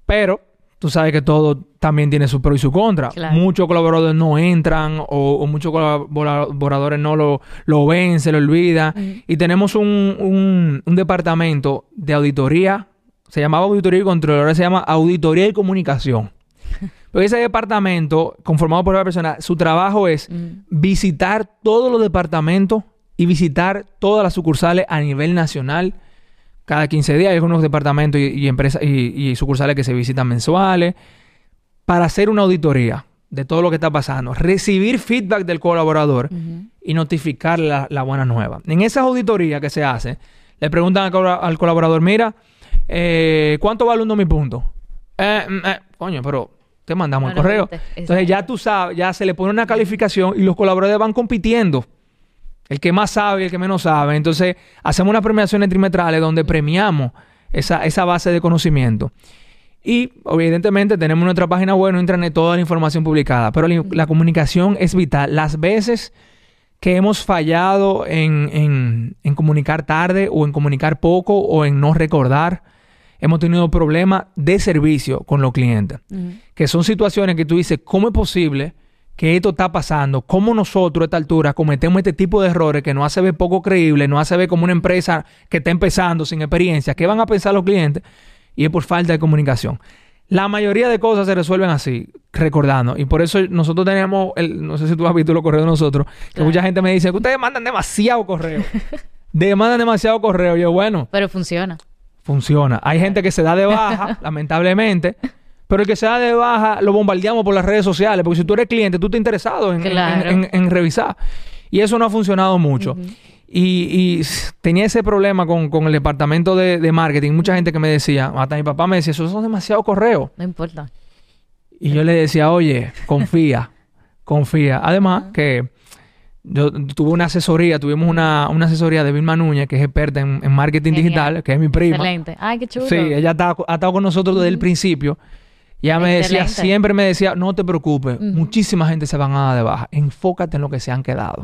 Pero tú sabes que todo también tiene su pro y su contra. Muchos colaboradores no entran o, muchos colaboradores no lo, lo, ven, se lo olvidan. Y tenemos un, departamento de auditoría, se llamaba auditoría y control, ahora se llama auditoría y comunicación. Pero ese departamento, conformado por una persona, su trabajo es visitar todos los departamentos y visitar todas las sucursales a nivel nacional cada 15 días. Hay algunos departamentos y, empresas y, sucursales que se visitan mensuales para hacer una auditoría de todo lo que está pasando, recibir feedback del colaborador y notificar la, buena nueva. En esa auditoría que se hace, le preguntan al, colaborador, mira, eh, ¿cuánto vale uno mi punto? Eh, mm, eh, coño, pero te mandamos el correo. Entonces ya tú sabes, ya se le pone una calificación y los colaboradores van compitiendo el que más sabe y el que menos sabe. Entonces, hacemos unas premiaciones trimestrales donde premiamos esa, esa base de conocimiento. Y evidentemente tenemos nuestra página web, en intranet, toda la información publicada. Pero la, comunicación es vital. Las veces que hemos fallado en, en, comunicar tarde o en comunicar poco o en no recordar, hemos tenido problemas de servicio con los clientes. Que son situaciones que tú dices, ¿cómo es posible? que esto está pasando, cómo nosotros a esta altura cometemos este tipo de errores que nos hace ver poco creíble, nos hace ver como una empresa que está empezando sin experiencia, ¿qué van a pensar los clientes? Y es por falta de comunicación. La mayoría de cosas se resuelven así, recordando. Y por eso nosotros tenemos, el, no sé si tú has visto los correos de nosotros, que mucha gente me dice que ustedes mandan demasiado correo. Demandan demasiado correo. yo, bueno. Pero funciona. Funciona. Hay gente que se da de baja, lamentablemente. Pero el que sea de baja lo bombardeamos por las redes sociales, porque si tú eres cliente, tú estás interesado en, revisar. Y eso no ha funcionado mucho. y, tenía ese problema con, el departamento de, marketing. Mucha gente que me decía, hasta mi papá me decía, esos son demasiados correos. No importa. Y yo le decía, oye, confía, confía. Además que yo tuve una asesoría, tuvimos una, asesoría de Vilma Núñez, que es experta en, marketing digital, que es mi prima. Excelente. Ay, qué chulo. Sí, ella ha estado con nosotros desde el principio. Ya me decía, siempre me decía, no te preocupes, muchísima gente se van a dar de baja, enfócate en lo que se han quedado.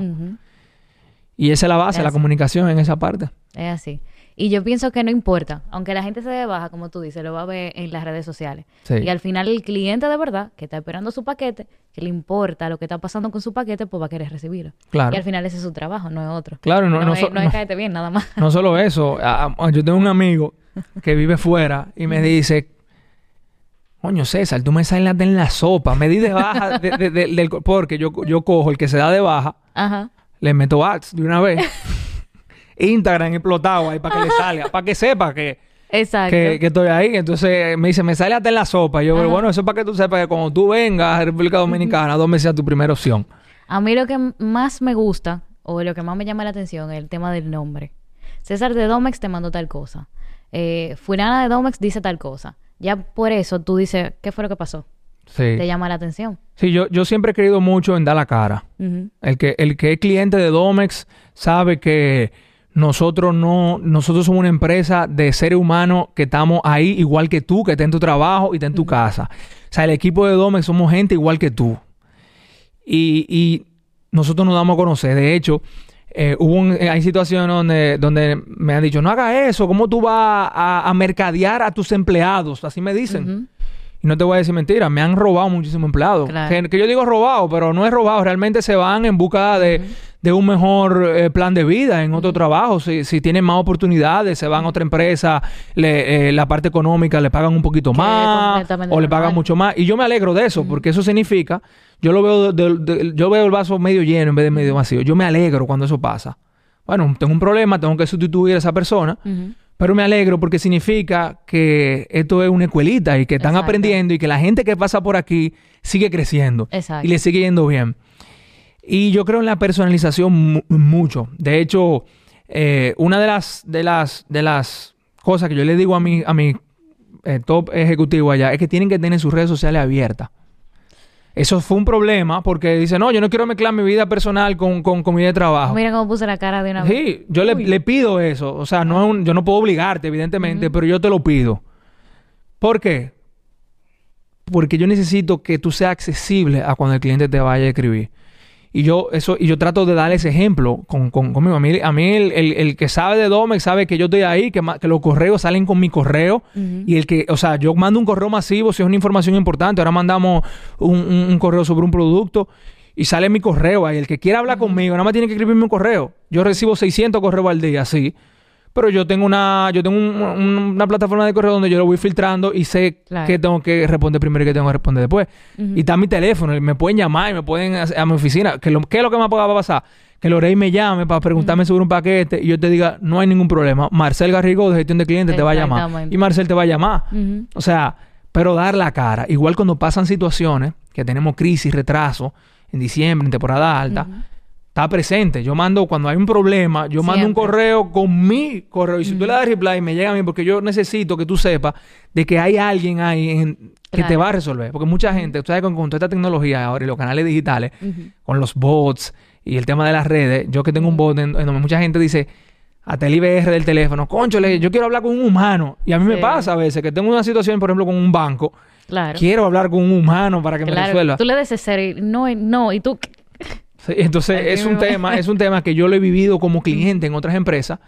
Y esa es la base, la comunicación en esa parte. Es así. Y yo pienso que no importa, aunque la gente se dé baja, como tú dices, lo va a ver en las redes sociales. Y al final el cliente de verdad, que está esperando su paquete, que le importa lo que está pasando con su paquete, pues va a querer recibirlo. Claro. Y al final ese es su trabajo, no es otro. Claro, no, no, no, es, bien, nada más. No solo eso, yo tengo un amigo que vive fuera y me dice, Coño, César, tú me sales en la sopa. Me di de baja del... Porque yo, yo cojo el que se da de baja, Ajá. le meto ads de una vez. Instagram explotado ahí para que le salga, para que sepa que, Exacto. Que, estoy ahí. Entonces me dice, me sale hasta en la sopa. Y yo, bueno, eso es para que tú sepas que cuando tú vengas a República Dominicana, ¿dónde sea tu primera opción? A mí lo que más me gusta, o lo que más me llama la atención, es el tema del nombre. César de Domex te mandó tal cosa. Eh, Fulana de Domex dice tal cosa ya por eso tú dices, ¿qué fue lo que pasó? Sí. Te llama la atención. Sí, yo, yo siempre he creído mucho en dar la cara. el, que, el que es cliente de Domex sabe que nosotros no, nosotros somos una empresa de seres humanos que estamos ahí igual que tú, que está en tu trabajo y está en tu casa. O sea, el equipo de Domex somos gente igual que tú. Y, y nosotros nos damos a conocer. De hecho, eh, hubo eh, hay situaciones donde, donde me han dicho, no haga eso, ¿cómo tú vas a, mercadear a tus empleados? Así me dicen. Y no te voy a decir mentira, me han robado muchísimos empleados. Que, yo digo robado, pero no es robado, realmente se van en busca de, un mejor eh, plan de vida en otro trabajo. Si, si, tienen más oportunidades, se van a otra empresa, la parte económica le pagan un poquito más o le pagan mucho más. Y yo me alegro de eso, porque eso significa yo lo veo, yo veo el vaso medio lleno en vez de medio vacío. Yo me alegro cuando eso pasa. Bueno, tengo un problema, tengo que sustituir a esa persona, pero me alegro porque significa que esto es una escuelita y que están aprendiendo y que la gente que pasa por aquí sigue creciendo y le sigue yendo bien. Y yo creo en la personalización mucho. De hecho, eh, una de las, de las, de las cosas que yo le digo a mi, a mi eh, top ejecutivos allá, es que tienen que tener sus redes sociales abiertas. Eso fue un problema porque dice, no, yo no quiero mezclar mi vida personal con, con, mi vida de trabajo. Mira cómo puse la cara de una vez. Sí, yo le, pido eso. O sea, no yo no puedo obligarte, evidentemente, pero yo te lo pido. ¿Por qué? Porque yo necesito que tú seas accesible a cuando el cliente te vaya a escribir. Y yo, eso, y yo trato de dar ese ejemplo con, con, conmigo. A mí, a mí el, el, que sabe de Domex sabe que yo estoy ahí, que, que los correos salen con mi correo. Y el que, o sea, yo mando un correo masivo si es una información importante. Ahora mandamos un, un, correo sobre un producto y sale mi correo ahí. El que quiera hablar conmigo, nada más tiene que escribirme un correo. Yo recibo 600 correos al día, sí. Pero yo tengo una, yo tengo una plataforma de correo donde yo lo voy filtrando y sé que tengo que responder primero y que tengo que responder después. Y está mi teléfono, me pueden llamar y me pueden a, mi oficina. ¿Qué, lo, ¿Qué es lo que me va a pasar? Que Lorey me llame para preguntarme sobre un paquete y yo te diga, no hay ningún problema. Marcel Garrigo de gestión de clientes te va a llamar. Y Marcel te va a llamar. O sea, pero dar la cara. Igual cuando pasan situaciones, que tenemos crisis, retraso, en diciembre, en temporada alta, está presente. Yo mando, cuando hay un problema, yo mando un correo con mi correo. Y si tú le das reply, me llega a mí porque yo necesito que tú sepas de que hay alguien ahí que te va a resolver. Porque mucha gente, tú sabes, con, toda esta tecnología ahora y los canales digitales, con los bots y el tema de las redes, yo que tengo un bot en, donde mucha gente dice, hasta el IBR del teléfono, conchole, yo quiero hablar con un humano. Y a mí me pasa a veces que tengo una situación, por ejemplo, con un banco. Claro. Quiero hablar con un humano para que me resuelva. Tú le des ese no, no, y tú entonces es un tema, es un tema que yo lo he vivido como cliente en otras empresas,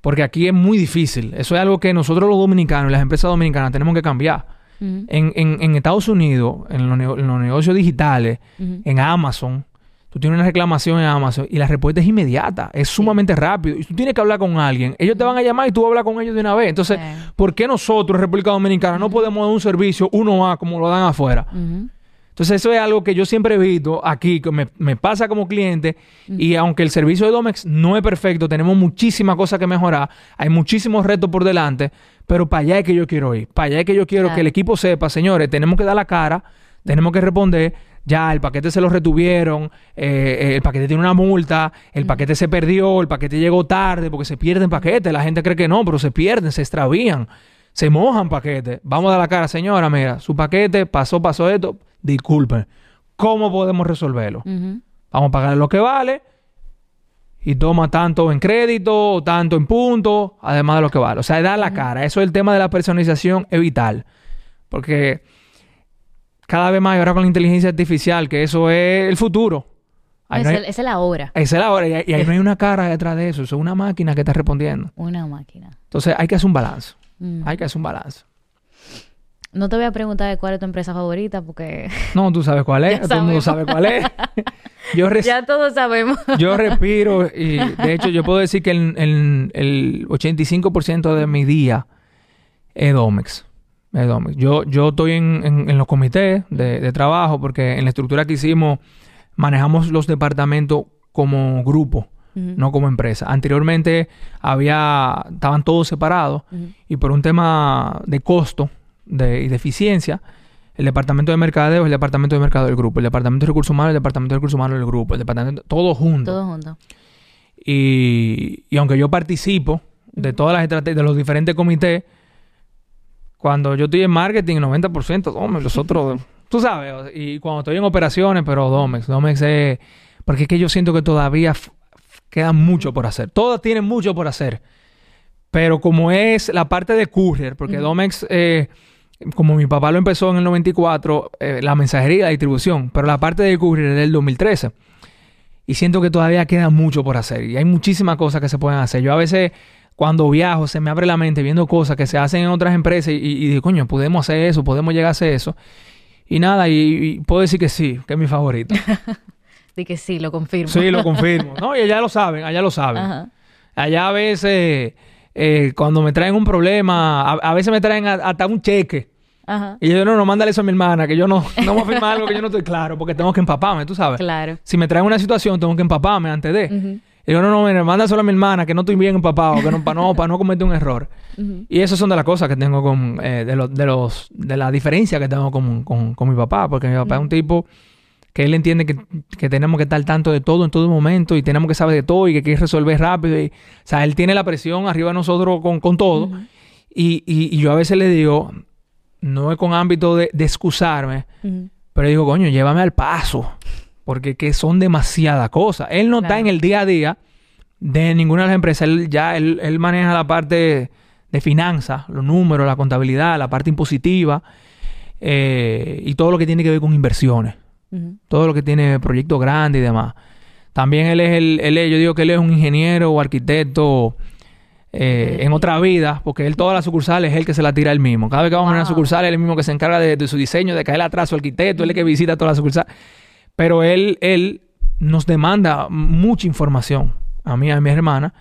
porque aquí es muy difícil. Eso es algo que nosotros los dominicanos, las empresas dominicanas, tenemos que cambiar. en, en, Estados Unidos, en los, negocios digitales, en Amazon, tú tienes una reclamación en Amazon y la respuesta es inmediata, es sumamente rápido. Y tú tienes que hablar con alguien, ellos te van a llamar y tú hablas con ellos de una vez. Entonces, ¿por qué nosotros, República Dominicana, no podemos dar un servicio uno a como lo dan afuera? Entonces, eso es algo que yo siempre he visto aquí, que me, pasa como cliente. Y aunque el servicio de Domex no es perfecto, tenemos muchísimas cosas que mejorar, hay muchísimos retos por delante, pero para allá es que yo quiero ir. Para allá es que yo quiero que el equipo sepa, señores, tenemos que dar la cara, tenemos que responder. Ya, el paquete se lo retuvieron, eh, el paquete tiene una multa, el paquete se perdió, el paquete llegó tarde, porque se pierden paquetes. La gente cree que no, pero se pierden, se extravían, se mojan paquetes. Vamos a dar la cara, señora, mira, su paquete pasó, pasó esto disculpen, ¿cómo podemos resolverlo? Vamos a pagar lo que vale y toma tanto en crédito, tanto en puntos, además de lo que vale. O sea, da la cara. Eso es el tema de la personalización es vital. Porque cada vez más, ahora con la inteligencia artificial, que eso es el futuro. esa es la hora. Esa es la hora. Y, ahí no hay una cara detrás de eso. Eso es una máquina que está respondiendo. Una máquina. Entonces hay que hacer un balance. Hay que hacer un balance. No te voy a preguntar de cuál es tu empresa favorita porque... No, tú sabes cuál es. Todo el mundo sabe cuál es. Ya todos sabemos. yo respiro y de hecho yo puedo decir que el, el, 85% de mi día es Domex. Es Domex. Yo, yo estoy en, en, los comités de, trabajo porque en la estructura que hicimos manejamos los departamentos como grupo. No como empresa. Anteriormente había, estaban todos separados y por un tema de costo de, y de eficiencia, el departamento de mercadeo es el departamento de mercadeo del grupo, el departamento de recursos humanos es el departamento de recursos humanos del grupo, el departamento, todo junto. Todo junto. Y, y aunque yo participo de todas las estrategias, de los diferentes comités, cuando yo estoy en marketing, 90%, Domex, los otros, tú sabes, y cuando estoy en operaciones, pero Domex, Domex es, porque es que yo siento que todavía queda mucho por hacer, todas tienen mucho por hacer, pero como es la parte de courier, porque Domex... Eh, como mi papá lo empezó en el 94, eh, la mensajería y la distribución, pero la parte de courier es del 2013. Y siento que todavía queda mucho por hacer y hay muchísimas cosas que se pueden hacer. Yo a veces cuando viajo se me abre la mente viendo cosas que se hacen en otras empresas y, digo, coño, podemos hacer eso, podemos llegar a hacer eso. Y nada, y, puedo decir que sí, que es mi favorito. Di que sí, lo confirmo. Sí, lo confirmo. No, y allá lo saben, allá lo saben. Allá a veces, eh, cuando me traen un problema, a, veces me traen hasta un cheque y yo, no, no, mándale eso a mi hermana, que yo no, no voy a firmar algo que yo no estoy claro, porque tengo que empaparme, tú sabes. Claro. Si me traen una situación, tengo que empaparme antes de. Y yo, no, no, mira, mándaselo a mi hermana, que no estoy bien empapado, que no, para no, para no cometer un error. Y esas son de las cosas que tengo con, eh, de, los, de, los, de la diferencia que tengo con, con, con mi papá, porque mi papá es un tipo que él entiende que, que, tenemos que estar tanto de todo en todo momento y tenemos que saber de todo y que hay que resolver rápido. Y, o sea, él tiene la presión arriba de nosotros con, con todo. Y, yo a veces le digo, no es con ámbito de, excusarme, pero digo, coño, llévame al paso, porque que son demasiadas cosas. Él no está en el día a día de ninguna de las empresas, él ya él, él maneja la parte de finanzas, los números, la contabilidad, la parte impositiva eh, y todo lo que tiene que ver con inversiones. Todo lo que tiene proyectos grandes y demás. También él es el, él yo digo que él es un ingeniero o arquitecto eh, en otra vida, porque él todas las sucursales es el que se la tira él mismo. Cada vez que vamos a una sucursal, él es el mismo que se encarga de, su diseño, de caer atrás, su arquitecto, él es el que visita todas las sucursales. Pero él, él nos demanda mucha información, a mí a mi hermana.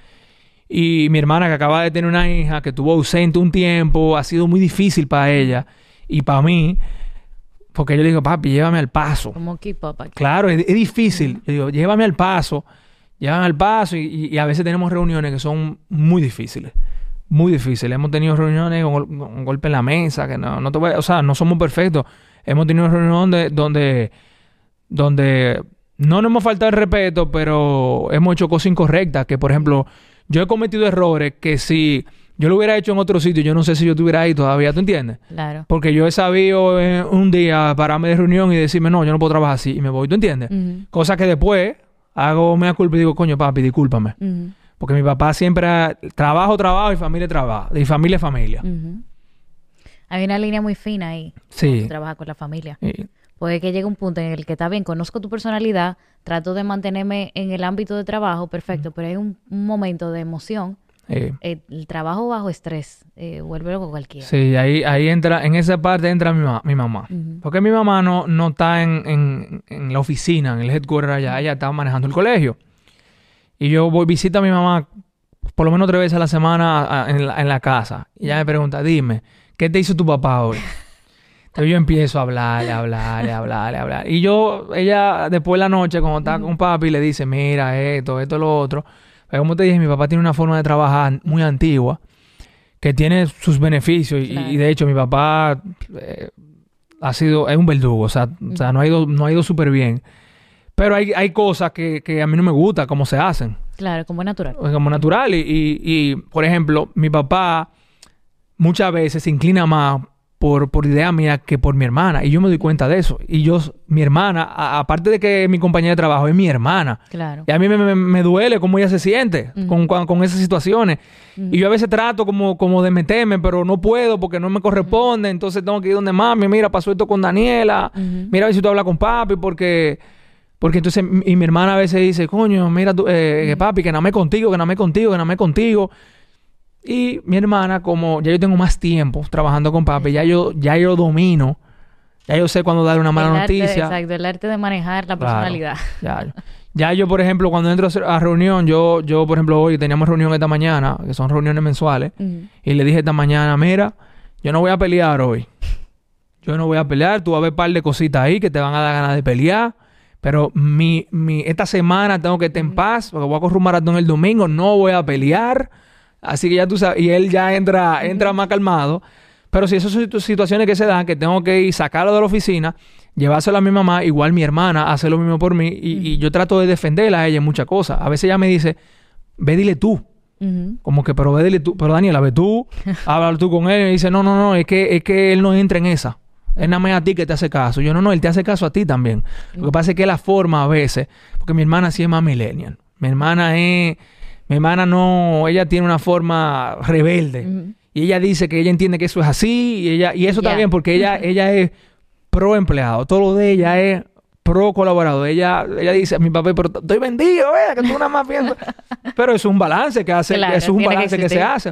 Y mi hermana que acaba de tener una hija que tuvo ausente un tiempo, ha sido muy difícil para ella y para mí. Porque yo le digo, papi, llévame al paso. Como keep Claro, es, difícil. Yo digo, llévame al paso. Llévame al paso. Y, a veces tenemos reuniones que son muy difíciles. Muy difíciles. Hemos tenido reuniones con, un golpe en la mesa. Que no, no te voy O sea, no somos perfectos. Hemos tenido reuniones donde, donde, no nos hemos faltado el respeto, pero hemos hecho cosas incorrectas. Que, por ejemplo, yo he cometido errores que si yo lo hubiera hecho en otro sitio, yo no sé si yo estuviera ahí todavía, ¿tú entiendes? Claro. Porque yo he sabido eh, un día pararme de reunión y decirme, no, yo no puedo trabajar así y me voy, ¿tú entiendes? Cosa que después hago me culpa y digo, coño, papi, discúlpame. Porque mi papá siempre, trabajo, trabajo y familia, trabajo. Y familia, familia. Hay una línea muy fina ahí. Sí. Trabaja con la familia. Puede que llegue un punto en el que está bien, conozco tu personalidad, trato de mantenerme en el ámbito de trabajo, perfecto, pero hay un momento de emoción eh, el trabajo bajo estrés, eh, vuelve con cualquiera. Sí, ahí, ahí entra, en esa parte entra mi, mi mamá. Porque mi mamá no, no está en, la oficina, en el headquarter allá, ella está manejando el colegio. Y yo voy, visito a mi mamá por lo menos tres veces a la semana en, la, casa. Y ella me pregunta, dime, ¿qué te hizo tu papá hoy? Entonces yo empiezo a hablarle, a hablarle, a hablarle, a hablar. Y yo, ella después de la noche, cuando está con papi, le dice, mira esto, esto, lo otro como te dije, mi papá tiene una forma de trabajar muy antigua que tiene sus beneficios y, de hecho mi papá eh, ha sido, es un verdugo, o sea, o sea no ha ido, no ha ido súper bien. Pero hay, hay cosas que, que, a mí no me gusta cómo se hacen. Claro, como natural. Como natural. Y, y, y, por ejemplo, mi papá muchas veces se inclina más por, por idea mía que por mi hermana. Y yo me doy cuenta de eso. Y yo, mi hermana, aparte de que mi compañera de trabajo, es mi hermana. Claro. Y a mí me, duele cómo ella se siente con, con, esas situaciones. Y yo a veces trato como, como de meterme, pero no puedo porque no me corresponde. Entonces tengo que ir donde mami, mira, pasó esto con Daniela. Mira a ver si tú hablas con papi porque... Porque entonces, y mi hermana a veces dice, coño, mira, tú, eh, papi, que no me contigo, que no me contigo, que no me contigo. Y mi hermana, como ya yo tengo más tiempo trabajando con papi, ya yo, ya yo domino, ya yo sé cuándo darle una mala noticia. exacto, el arte de manejar la personalidad. Ya, ya yo, por ejemplo, cuando entro a reunión, yo, yo, por ejemplo, hoy teníamos reunión esta mañana, que son reuniones mensuales, y le dije esta mañana, mira, yo no voy a pelear hoy. Yo no voy a pelear, tú vas a ver un par de cositas ahí que te van a dar ganas de pelear. Pero mi, mi, esta semana tengo que estar en paz, porque voy a correr un maratón el domingo, no voy a pelear. Así que ya tú sabes, y él ya entra, entra más calmado. Pero si esas son situaciones que se dan, que tengo que ir, sacarlo de la oficina, llevárselo a mi mamá, igual mi hermana hace lo mismo por mí, y, yo trato de defenderla a ella en muchas cosas. A veces ella me dice, ve dile tú. Como que, pero ve dile tú, pero Daniela, ve tú, habla tú con él, y dice, no, no, no, es que, es que él no entra en esa. Es nada más a ti que te hace caso. Yo no, no, él te hace caso a ti también. Lo que pasa es que la forma a veces, porque mi hermana sí es más millennial. Mi hermana es mi hermana no, ella tiene una forma rebelde. Y ella dice que ella entiende que eso es así. Y, ella, y eso está bien porque ella, ella es pro empleado. Todo lo de ella es pro colaborador. Ella, ella dice, mi papá, pero estoy vendido, eh, que tú nada más piensas. pero es un balance que hace, es un balance que, se hace.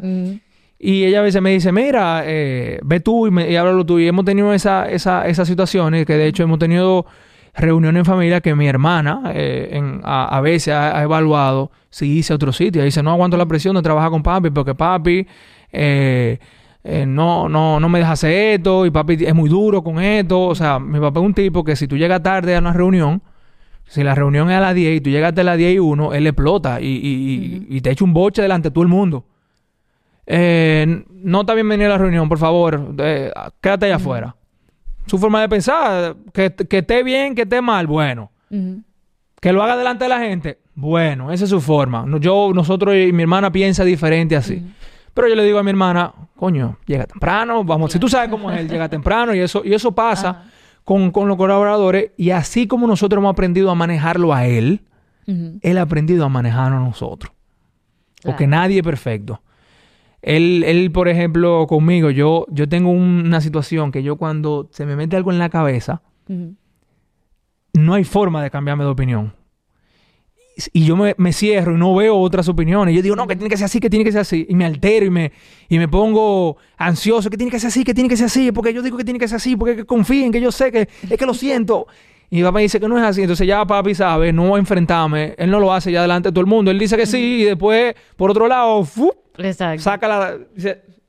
Y ella a veces me dice, mira, eh, ve tú y, me, y háblalo tú. Y hemos tenido esa, esa, esas situaciones que de hecho hemos tenido reunión en familia que mi hermana eh, a, veces ha, evaluado si hice otro sitio. Dice, no aguanto la presión de trabajar con papi porque papi eh, eh, no, no, no me deja hacer esto y papi es muy duro con esto. O sea, mi papá es un tipo que si tú llegas tarde a una reunión, si la reunión es a las 10 y tú llegaste a las 10 y 1, él explota y, y, te echa un boche delante de todo el mundo. no está bienvenido a la reunión, por favor. quédate allá afuera su forma de pensar, que, esté bien, que esté mal, bueno. Que lo haga delante de la gente, bueno, esa es su forma. Yo, nosotros y mi hermana piensa diferente así. Pero yo le digo a mi hermana, coño, llega temprano, vamos, si tú sabes cómo es él, llega temprano y eso, y eso pasa con, con, los colaboradores y así como nosotros hemos aprendido a manejarlo a él, él ha aprendido a manejarnos a nosotros. Porque nadie es perfecto. Él, él, por ejemplo, conmigo, yo, yo tengo una situación que yo cuando se me mete algo en la cabeza, no hay forma de cambiarme de opinión. Y yo me, cierro y no veo otras opiniones. Yo digo, no, que tiene que ser así, que tiene que ser así. Y me altero y me, y me pongo ansioso, que tiene que ser así, que tiene que ser así. Porque yo digo que tiene que ser así, porque confíen, que yo sé que es que lo siento. Y mi papá dice que no es así. Entonces ya papi sabe, no enfrentarme. Él no lo hace ya delante de todo el mundo. Él dice que sí y después, por otro lado, saca la...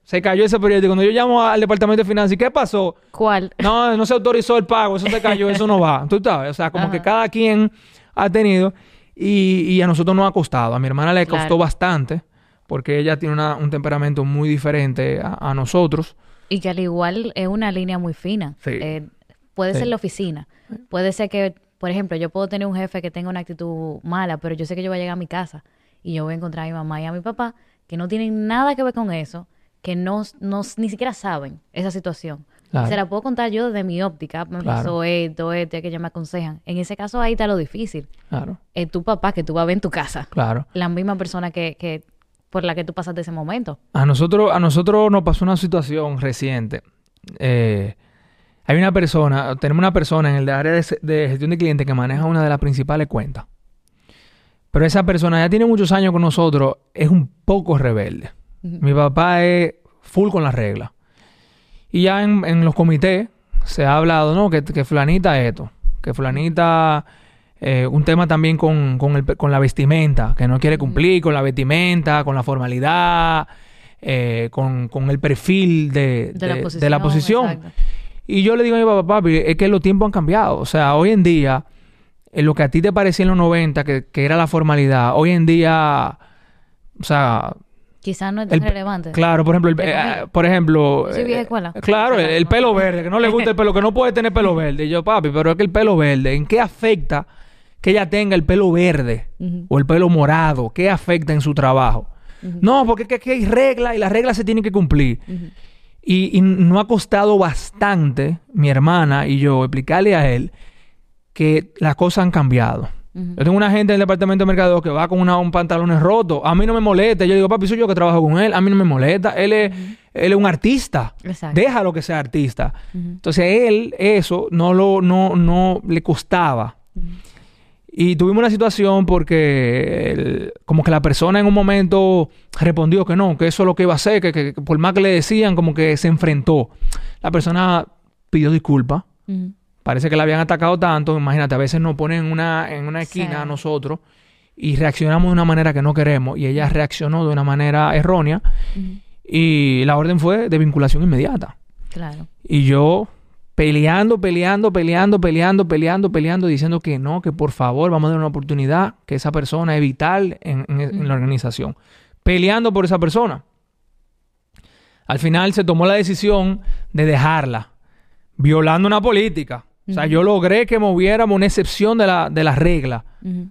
se cayó ese periódico. Cuando yo llamo al departamento de finanzas, ¿qué pasó? ¿Cuál? No, no se autorizó el pago. Eso se cayó, eso no va. Tú sabes, o sea, como que cada quien ha tenido... Y, a nosotros nos ha costado. A mi hermana le costó bastante porque ella tiene un temperamento muy diferente a, nosotros. Y que al igual es una línea muy fina. Eh, puede ser la oficina. Puede ser que, por ejemplo, yo puedo tener un jefe que tenga una actitud mala, pero yo sé que yo voy a llegar a mi casa y yo voy a encontrar a mi mamá y a mi papá que no tienen nada que ver con eso, que no, no ni siquiera saben esa situación. Se la puedo contar yo desde mi óptica. Me pasó esto, esto, que ya me aconsejan. En ese caso ahí está lo difícil. Claro. Es tu papá que tú vas a ver en tu casa. Claro. La misma persona que, que por la que tú pasaste ese momento. A nosotros, a nosotros nos pasó una situación reciente. Eh, hay una persona, tenemos una persona en el área de, gestión de clientes que maneja una de las principales cuentas. Pero esa persona ya tiene muchos años con nosotros, es un poco rebelde. Mi papá es full con las reglas. Y ya en, los comités se ha hablado, ¿no? Que, que fulanita esto, que fulanita... Eh, un tema también con, la vestimenta, que no quiere cumplir con la vestimenta, con la formalidad, eh, con, el perfil de, la posición. Y yo le digo a mi papá, papi, es que los tiempos han cambiado. O sea, hoy en día, en lo que a ti te parecía en los 90, que, que era la formalidad, hoy en día, o sea, Quizás no es tan relevante. Claro, por ejemplo, el, eh, por ejemplo, sí, vieja escuela. Eh, claro, el, pelo verde, que no le gusta el pelo, que no puede tener pelo verde. Y yo, papi, pero es que el pelo verde, ¿en qué afecta que ella tenga el pelo verde o el pelo morado? ¿Qué afecta en su trabajo? No, porque es que hay reglas y las reglas se tienen que cumplir. Y, y, no ha costado bastante, mi hermana y yo, explicarle a él que las cosas han cambiado. Yo tengo una gente en el departamento de mercado que va con una, un pantalones roto. A mí no me molesta. Yo digo, papi, soy yo que trabajo con él. A mí no me molesta. Él es, él es un artista. Déjalo que sea artista. Entonces, él, eso no, lo, no, no le costaba. Y tuvimos una situación porque como que la persona en un momento respondió que no, que eso es lo que iba a hacer, que, por más que le decían, como que se enfrentó. La persona pidió disculpas. Parece que la habían atacado tanto. Imagínate, a veces nos ponen en una, en una esquina a nosotros y reaccionamos de una manera que no queremos. Y ella reaccionó de una manera errónea. Y la orden fue de vinculación inmediata. Claro. Y yo peleando, peleando, peleando, peleando, peleando, peleando, diciendo que no, que por favor vamos a dar una oportunidad, que esa persona es vital en, en la organización. Peleando por esa persona. Al final se tomó la decisión de dejarla, violando una política. O sea, yo logré que moviéramos una excepción de la, de regla,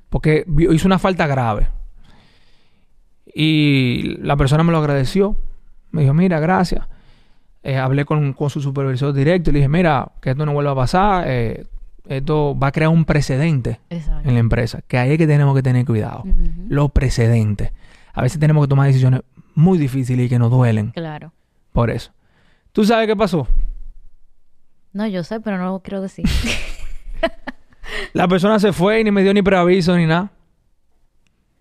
porque hizo una falta grave. Y la persona me lo agradeció. Me dijo, mira, gracias. Eh, hablé con, su supervisor directo y le dije, mira, que esto no vuelva a pasar. Eh, esto va a crear un precedente en la empresa, que ahí es que tenemos que tener cuidado. Los precedentes. A veces tenemos que tomar decisiones muy difíciles y que nos duelen. Claro. Por eso. ¿Tú sabes qué pasó? No, yo sé, pero no lo quiero decir. la persona se fue y ni me dio ni preaviso ni nada.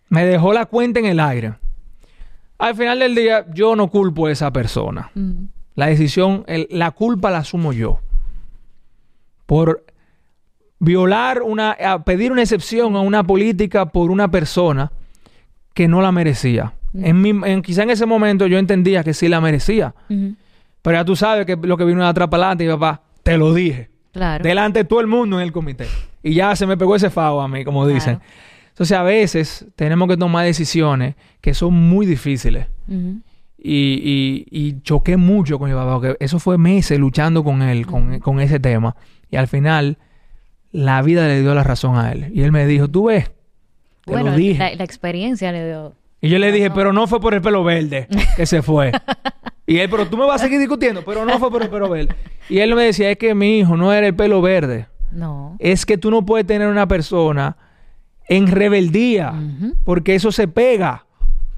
Me dejó la cuenta en el aire. Al final del día, yo no culpo a esa persona. La decisión, la culpa la asumo yo. Por violar una, pedir una excepción a una política por una persona que no la merecía. en, mi, en, quizá en ese momento yo entendía que sí la merecía. Pero ya tú sabes que lo que vino de atrás para adelante, y papá, te lo dije. Claro. Delante de todo el mundo en el comité. Y ya se me pegó ese fao a mí, como dicen. Entonces, a veces tenemos que tomar decisiones que son muy difíciles. y, y, choqué mucho con mi papá, porque eso fue meses luchando con él, con, ese tema. Y al final, la vida le dio la razón a él. Y él me dijo, tú ves, te bueno, lo dije. La, la, experiencia le dio Y yo le dije, pero no fue por el pelo verde que se fue. y él, pero tú me vas a seguir discutiendo, pero no fue por el pelo verde. Y él me decía, es que mi hijo no era el pelo verde. No. Es que tú no puedes tener una persona en rebeldía, porque eso se pega.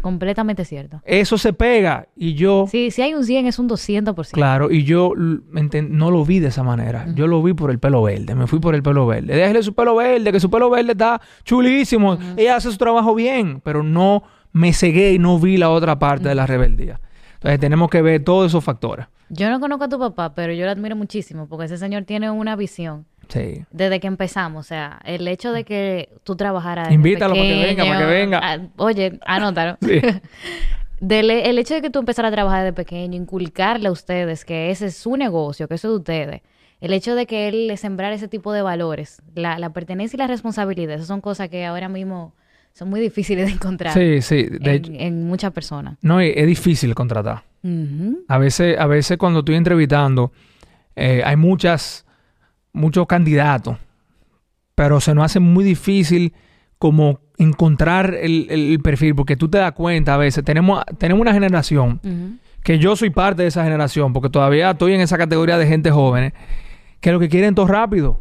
Completamente cierto. Eso se pega y yo... Sí, si hay un 100 es un 200%. Claro, y yo no lo vi de esa manera. Yo lo vi por el pelo verde, me fui por el pelo verde. Déjale su pelo verde, que su pelo verde está chulísimo. Ella hace su trabajo bien, pero no me cegué y no vi la otra parte de la rebeldía. Entonces tenemos que ver todos esos factores. Yo no conozco a tu papá, pero yo lo admiro muchísimo porque ese señor tiene una visión. Sí. Desde que empezamos, o sea, el hecho de que tú trabajaras. Invítalo para que venga, para que venga. Ah, oye, anótalo. Sí. el hecho de que tú empezaras a trabajar desde pequeño, inculcarle a ustedes que ese es su negocio, que eso es de ustedes. El hecho de que él le sembrar ese tipo de valores, la, la pertenencia y la responsabilidad, esas son cosas que ahora mismo son muy difíciles de encontrar. Sí, sí. en, muchas personas. No, es difícil contratar. A veces, a veces cuando estoy entrevistando, eh, hay muchas, muchos candidatos, pero se nos hace muy difícil como encontrar el, perfil, porque tú te das cuenta a veces, tenemos, tenemos una generación, que yo soy parte de esa generación, porque todavía estoy en esa categoría de gente joven, que lo que quieren todo rápido.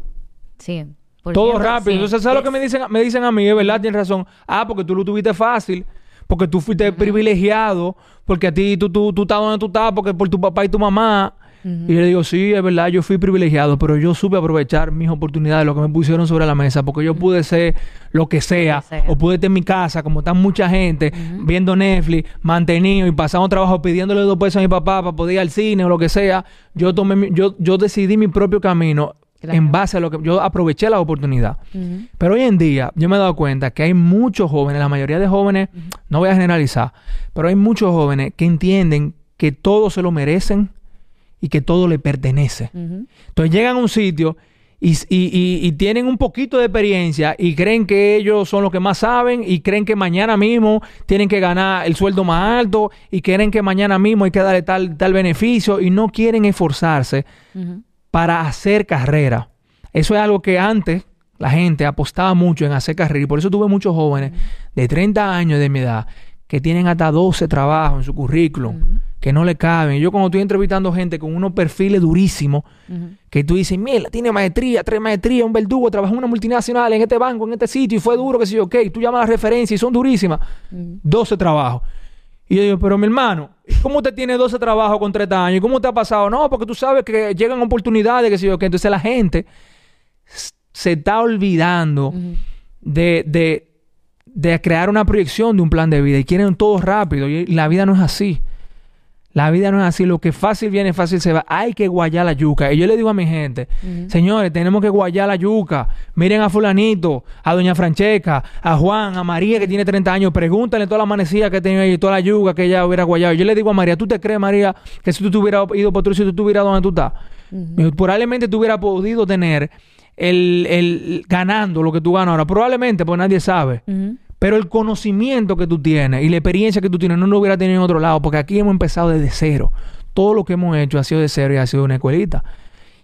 Sí. Todo rápido. Entonces, ¿sabes lo que me dicen, me dicen a mí? Es verdad, tienes razón. Ah, porque tú lo tuviste fácil. Porque tú fuiste privilegiado. Porque a ti tú, tú, tú estás donde tú estás. Porque por tu papá y tu mamá. Y yo le digo, sí, es verdad, yo fui privilegiado, pero yo supe aprovechar mis oportunidades, lo que me pusieron sobre la mesa, porque yo pude ser lo que sea, o pude estar en mi casa, como está mucha gente, viendo Netflix, mantenido y pasando trabajo pidiéndole dos pesos a mi papá para poder ir al cine o lo que sea. Yo tomé, yo, yo decidí mi propio camino en base a lo que yo aproveché la oportunidad. Pero hoy en día yo me he dado cuenta que hay muchos jóvenes, la mayoría de jóvenes, no voy a generalizar, pero hay muchos jóvenes que entienden que todo se lo merecen y que todo le pertenece. Entonces llegan a un sitio y, tienen un poquito de experiencia y creen que ellos son los que más saben y creen que mañana mismo tienen que ganar el sueldo más alto y creen que mañana mismo hay que darle tal, tal beneficio y no quieren esforzarse para hacer carrera. Eso es algo que antes la gente apostaba mucho en hacer carrera y por eso tuve muchos jóvenes de 30 años de mi edad que tienen hasta 12 trabajos en su currículum, que no le caben. Yo cuando estoy entrevistando gente con unos perfiles durísimos, que tú dices, mira, tiene maestría, tres maestrías, un verdugo, trabajó en una multinacional, en este banco, en este sitio, y fue duro, que sé yo, ok, tú llamas las referencias y son durísimas. 12 trabajos. Y yo digo, pero mi hermano, ¿cómo usted tiene 12 trabajos con 30 años? ¿Cómo te ha pasado? No, porque tú sabes que llegan oportunidades, que sé yo, que entonces la gente se está olvidando de, de, de, crear una proyección de un plan de vida y quieren todo rápido y la vida no es así. La vida no es así. Lo que fácil viene, fácil se va. Hay que guayar la yuca. Y yo le digo a mi gente, señores, tenemos que guayar la yuca. Miren a fulanito, a doña Francesca, a Juan, a María que tiene 30 años. Pregúntale toda la amanecida que tenía ahí, toda la yuca que ella hubiera guayado. Yo le digo a María, ¿tú te crees, María, que si tú te hubieras ido por otro si tú estuvieras donde tú estás? Probablemente tú hubieras podido tener el, el, ganando lo que tú ganas ahora. Probablemente, pues nadie sabe. Pero el conocimiento que tú tienes y la experiencia que tú tienes no lo hubiera tenido en otro lado, porque aquí hemos empezado desde cero. Todo lo que hemos hecho ha sido de cero y ha sido una escuelita.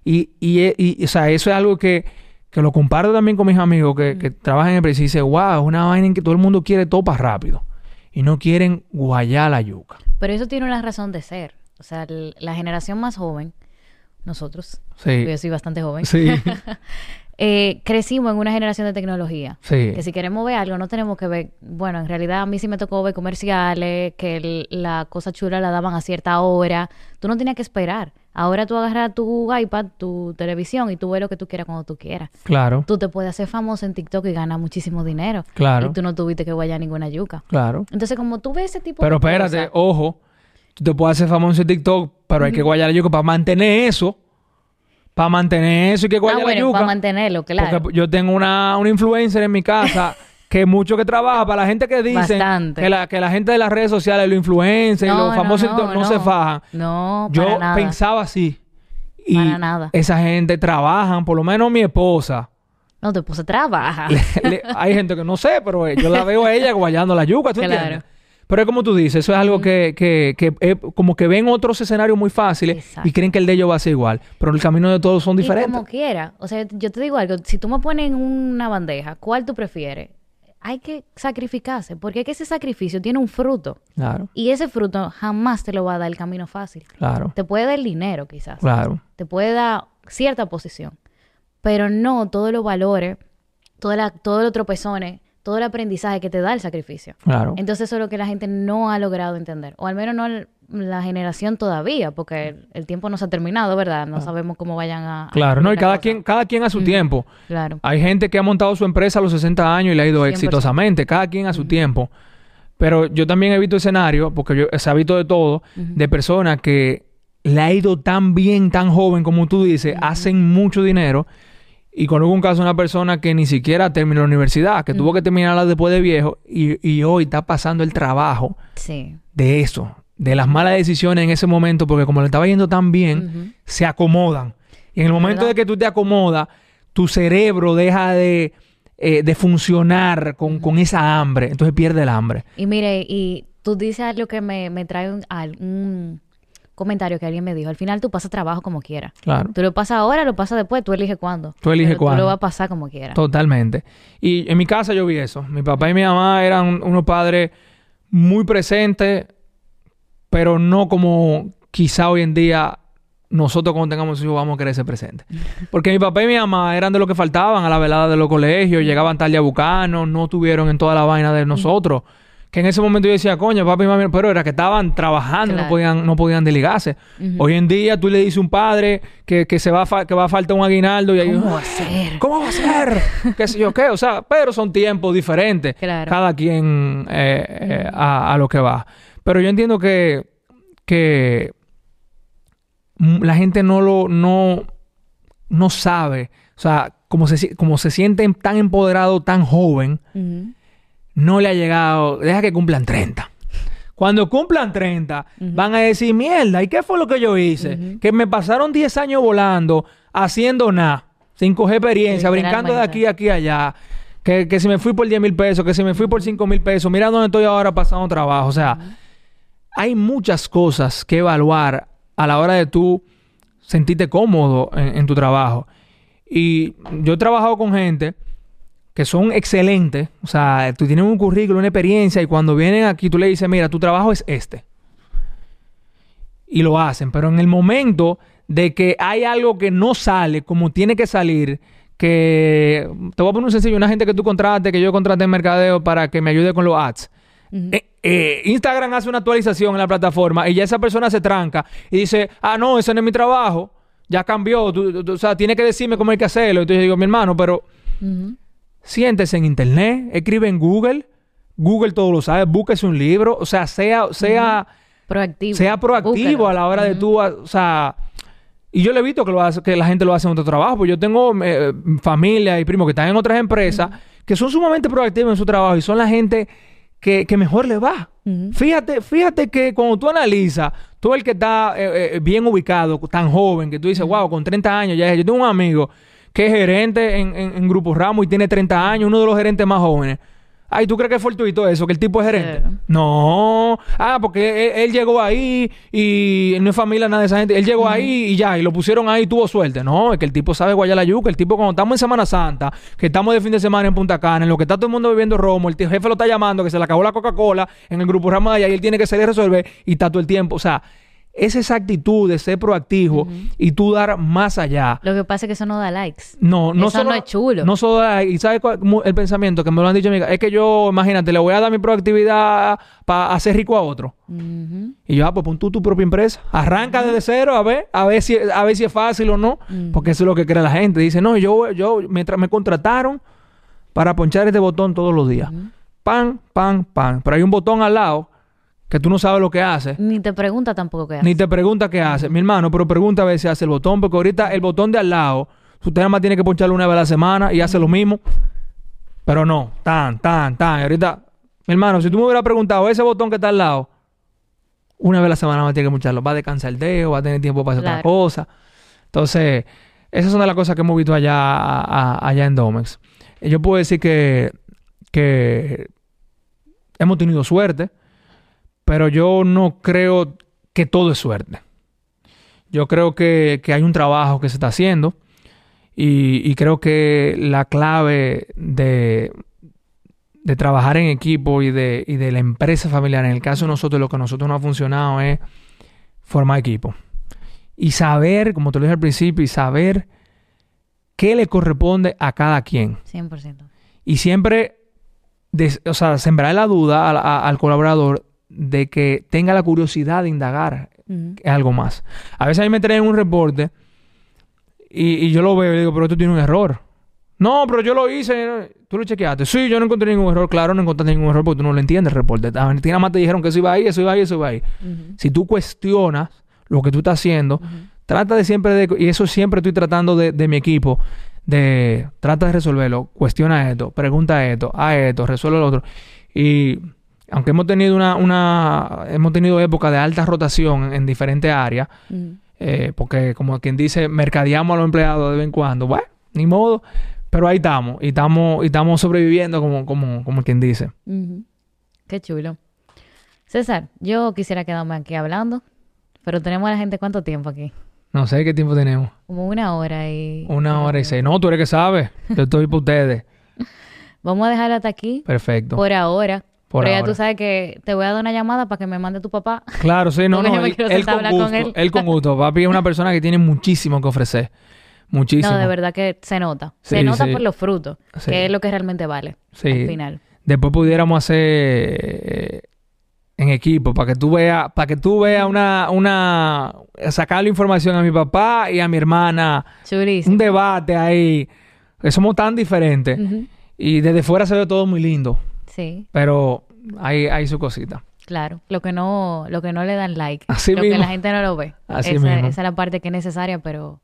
Y, y, y, o sea, eso es algo que, que lo comparto también con mis amigos que, que trabajan en empresa y dicen, wow, es una vaina en que todo el mundo quiere todo para rápido. Y no quieren guayar la yuca. Pero eso tiene una razón de ser. O sea, la generación más joven, nosotros, sí. yo soy bastante joven, sí. eh, crecimos en una generación de tecnología. Sí. Que si queremos ver algo, no tenemos que ver. Bueno, en realidad a mí sí me tocó ver comerciales, que la cosa chula la daban a cierta hora. Tú no tenías que esperar. Ahora tú agarras tu iPad, tu televisión y tú ves lo que tú quieras cuando tú quieras. Claro. Tú te puedes hacer famoso en TikTok y ganar muchísimo dinero. Claro. Y tú no tuviste que guayar ninguna yuca. Claro. Entonces, como tú ves ese tipo pero de Pero espérate, ojo. Tú te puedes hacer famoso en TikTok, pero hay que guayar la yuca para mantener eso para mantener eso y que guayar ah, bueno, la yuca. Para mantenerlo, claro. Porque yo tengo una, una influencer en mi casa que mucho que trabaja para la gente que dice que la, que la gente de las redes sociales, los influencers, los famosos no, se fajan. No, para Yo pensaba así. Y para nada. esa gente trabajan, por lo menos mi esposa. No, tu esposa trabaja. hay gente que no sé, pero yo la veo a ella guayando la yuca, ¿tú claro. entiendes? Pero es como tú dices, eso es algo que, que, que como que ven otros escenarios muy fáciles y creen que el de ellos va a ser igual. Pero el camino de todos son diferentes. como quiera. O sea, yo te digo algo. Si tú me pones en una bandeja, ¿cuál tú prefieres? hay que sacrificarse, porque es que ese sacrificio tiene un fruto. Claro. Y ese fruto jamás te lo va a dar el camino fácil. Claro. Te puede dar el dinero, quizás. Claro. Te puede dar cierta posición, pero no todos los valores, todos los tropezones, todo el aprendizaje que te da el sacrificio. Claro. Entonces eso es lo que la gente no ha logrado entender, o al menos no la generación todavía, porque el, tiempo no se ha terminado, ¿verdad? No sabemos cómo vayan a... Claro, no, y cada quien, cada quien a su tiempo. Claro. Hay gente que ha montado su empresa a los 60 años y le ha ido exitosamente, cada quien a su tiempo. Pero yo también he visto escenarios, porque yo he sabido de todo, de personas que le ha ido tan bien, tan joven como tú dices, hacen mucho dinero y conozco un caso de una persona que ni siquiera terminó la universidad, que tuvo que terminarla después de viejo y, hoy está pasando el trabajo de eso, de las malas decisiones en ese momento, porque como le estaba yendo tan bien, se acomodan. Y en el momento de que tú te acomodas, tu cerebro deja de, eh, funcionar con, esa hambre, entonces pierde el hambre. Y mire, y tú dices algo que me, trae un comentario que alguien me dijo. Al final tú pasas trabajo como quieras. Claro. Tú lo pasas ahora, lo pasas después, tú eliges cuándo. Tú eliges cuándo. Tú lo vas a pasar como quieras. Totalmente. Y en mi casa yo vi eso. Mi papá y mi mamá eran unos padres muy presentes, pero no como quizá hoy en día nosotros cuando tengamos hijos vamos a querer ser presentes. Porque mi papá y mi mamá eran de los que faltaban a la velada de los colegios, llegaban tarde a Bucano, no tuvieron en toda la vaina de nosotros que en ese momento yo decía, coño, papi y mami, pero era que estaban trabajando, no podían, no podían delegarse. Hoy en día tú le dices a un padre que, se va a que va a faltar un aguinaldo y ahí, ¿cómo va a ser? ¿Cómo va a ser? ¿Qué sé yo qué? O sea, pero son tiempos diferentes. Cada quien eh, eh, a, lo que va. Pero yo entiendo que, que la gente no lo, no, no sabe. O sea, como se, como se sienten tan empoderado tan joven, no le ha llegado, deja que cumplan 30. Cuando cumplan 30, van a decir, mierda, ¿y qué fue lo que yo hice? Que me pasaron 10 años volando, haciendo nada, sin coger experiencia, brincando de aquí a aquí allá. Que, que si me fui por 10 mil pesos, que si me fui por 5 mil pesos, mira dónde estoy ahora pasando trabajo. O sea, hay muchas cosas que evaluar a la hora de tú sentirte cómodo en tu trabajo. Y yo he trabajado con gente que son excelentes. O sea, tú tienes un currículum, una experiencia y cuando vienen aquí tú le dices, mira, tu trabajo es este. Y lo hacen. Pero en el momento de que hay algo que no sale como tiene que salir, que te voy a poner un sencillo, una gente que tú contrates, que yo contraté en mercadeo para que me ayude con los ads. Eh, eh, Instagram hace una actualización en la plataforma y ya esa persona se tranca y dice, ah, no, ese no es mi trabajo, ya cambió, o sea, tiene que decirme cómo hay que hacerlo. Entonces yo digo, mi hermano, pero siéntese en internet, escribe en Google, Google todo lo sabe, búsquese un libro, o sea, sea, sea proactivo, sea proactivo a la hora de tú, o sea, y yo le he visto que, lo hace, que la gente lo hace en otro trabajo, pues yo tengo eh, familia y primos que están en otras empresas que son sumamente proactivos en su trabajo y son la gente que, mejor le va. Fíjate, fíjate que cuando tú analizas, tú el que está eh, eh, bien ubicado, tan joven, que tú dices, wow, con 30 años ya, yo tengo un amigo que es gerente en, en, Grupo Ramos y tiene 30 años, uno de los gerentes más jóvenes. Ay, ¿tú crees que es fortuito eso? Que el tipo es gerente. No. Ah, porque él, llegó ahí y no es familia nada de esa gente. Él llegó ahí y ya, y lo pusieron ahí y tuvo suerte. No, es que el tipo sabe guayar la yuca. El tipo cuando estamos en Semana Santa, que estamos de fin de semana en Punta Cana, en lo que está todo el mundo bebiendo romo, el jefe lo está llamando, que se le acabó la Coca-Cola en el Grupo Ramos de allá y él tiene que salir a resolver y está todo el tiempo. O sea, es esa actitud de ser proactivo y tú dar más allá. Lo que pasa es que eso no da likes. No, no eso no es chulo. No solo da likes. ¿Y sabes cuál, el pensamiento que me lo han dicho, amiga? Es que yo, imagínate, le voy a dar mi proactividad para hacer rico a otro. Y yo, ah, pues pon tú tu propia empresa. Arranca desde cero a ver, a ver si, a ver si es fácil o no. Porque eso es lo que cree la gente. Dice, no, yo, yo, mientras me contrataron para ponchar este botón todos los días. Pan, pan, pan. Pero hay un botón al lado que tú no sabes lo que hace. Ni te pregunta tampoco qué hace. Ni te pregunta qué hace. Mi hermano, pero pregunta a ver si hace el botón, porque ahorita el botón de al lado, usted nada más tiene que poncharlo una vez a la semana y hace lo mismo. Pero no, tan, tan, tan. ahorita, mi hermano, si tú me hubieras preguntado ese botón que está al lado, una vez a la semana más tiene que poncharlo. Va a descansar el dedo, va a tener tiempo para hacer otra cosa. Entonces, esas son de las cosas que hemos visto allá, allá en Domex. Yo puedo decir que, que hemos tenido suerte pero yo no creo que todo es suerte. Yo creo que, hay un trabajo que se está haciendo y, creo que la clave de, de trabajar en equipo y de, y de la empresa familiar. En el caso de nosotros, lo que a nosotros no ha funcionado es formar equipo. Y saber, como te lo dije al principio, y saber qué le corresponde a cada quien. 100%. Y siempre, o sea, sembrar la duda al colaborador de que tenga la curiosidad de indagar algo más. A veces a mí me traen un reporte y, yo lo veo y digo, pero tú tienes un error. No, pero yo lo hice. Tú lo chequeaste. Sí, yo no encontré ningún error. Claro, no encontraste ningún error porque tú no lo entiendes el reporte. Nada más te dijeron que eso iba ahí, eso iba ahí, eso iba ahí. Si tú cuestionas lo que tú estás haciendo, trata de siempre de... Y eso siempre estoy tratando de, de mi equipo. De... Trata de resolverlo. Cuestiona esto. Pregunta esto. A esto. Resuelve lo otro. Y aunque hemos tenido una, una hemos tenido época de alta rotación en diferentes áreas, eh, porque como quien dice, mercadeamos a los empleados de vez en cuando, bueno, ni modo, pero ahí estamos, y estamos, y estamos sobreviviendo como, como, como quien dice. Qué chulo. César, yo quisiera quedarme aquí hablando, pero tenemos a la gente cuánto tiempo aquí. No sé qué tiempo tenemos. Como una hora y... Una hora y seis. No, tú eres que sabes. Yo estoy para ustedes. Vamos a dejarlo hasta aquí. Perfecto. Por ahora. Pero ya tú sabes que te voy a dar una llamada para que me mande tu papá. Claro, sí, no, no. Él, con gusto, él. con gusto. Papi es una persona que tiene muchísimo que ofrecer. Muchísimo. No, de verdad que se nota. se nota por los frutos, que es lo que realmente vale sí. al final. Después pudiéramos hacer eh, en equipo para que tú veas, para que tú veas una, una, sacarle información a mi papá y a mi hermana. Chulísimo. Un debate ahí. Que somos tan diferentes. Y desde fuera se ve todo muy lindo. Sí. Pero hay, hay su cosita. Claro, lo que no, lo que no le dan like, Así lo que la gente no lo ve. Así esa, mismo. esa es la parte que es necesaria, pero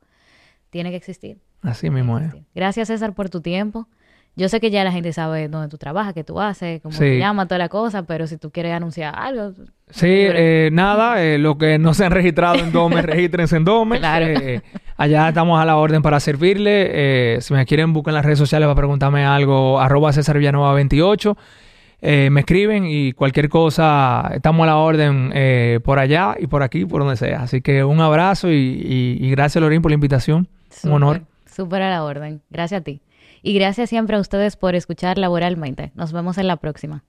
tiene que existir. Así mismo es. Gracias César por tu tiempo. Yo sé que ya la gente sabe dónde tú trabajas, qué tú haces, cómo te llamas, toda la cosa, pero si tú quieres anunciar algo. Sí, eh, nada, eh, lo que no se han registrado en Dome, regístrense en Dome. Claro. Eh, allá estamos a la orden para servirle. si me quieren buscar en las redes sociales para preguntarme algo, arroba César Villanova 28. Me escriben y cualquier cosa, estamos a la orden por allá y por aquí, por donde sea. Así que un abrazo y, gracias, Lorín, por la invitación. un honor. Súper a la orden. Gracias a ti. Y gracias siempre a ustedes por escuchar Laboralmente. Nos vemos en la próxima.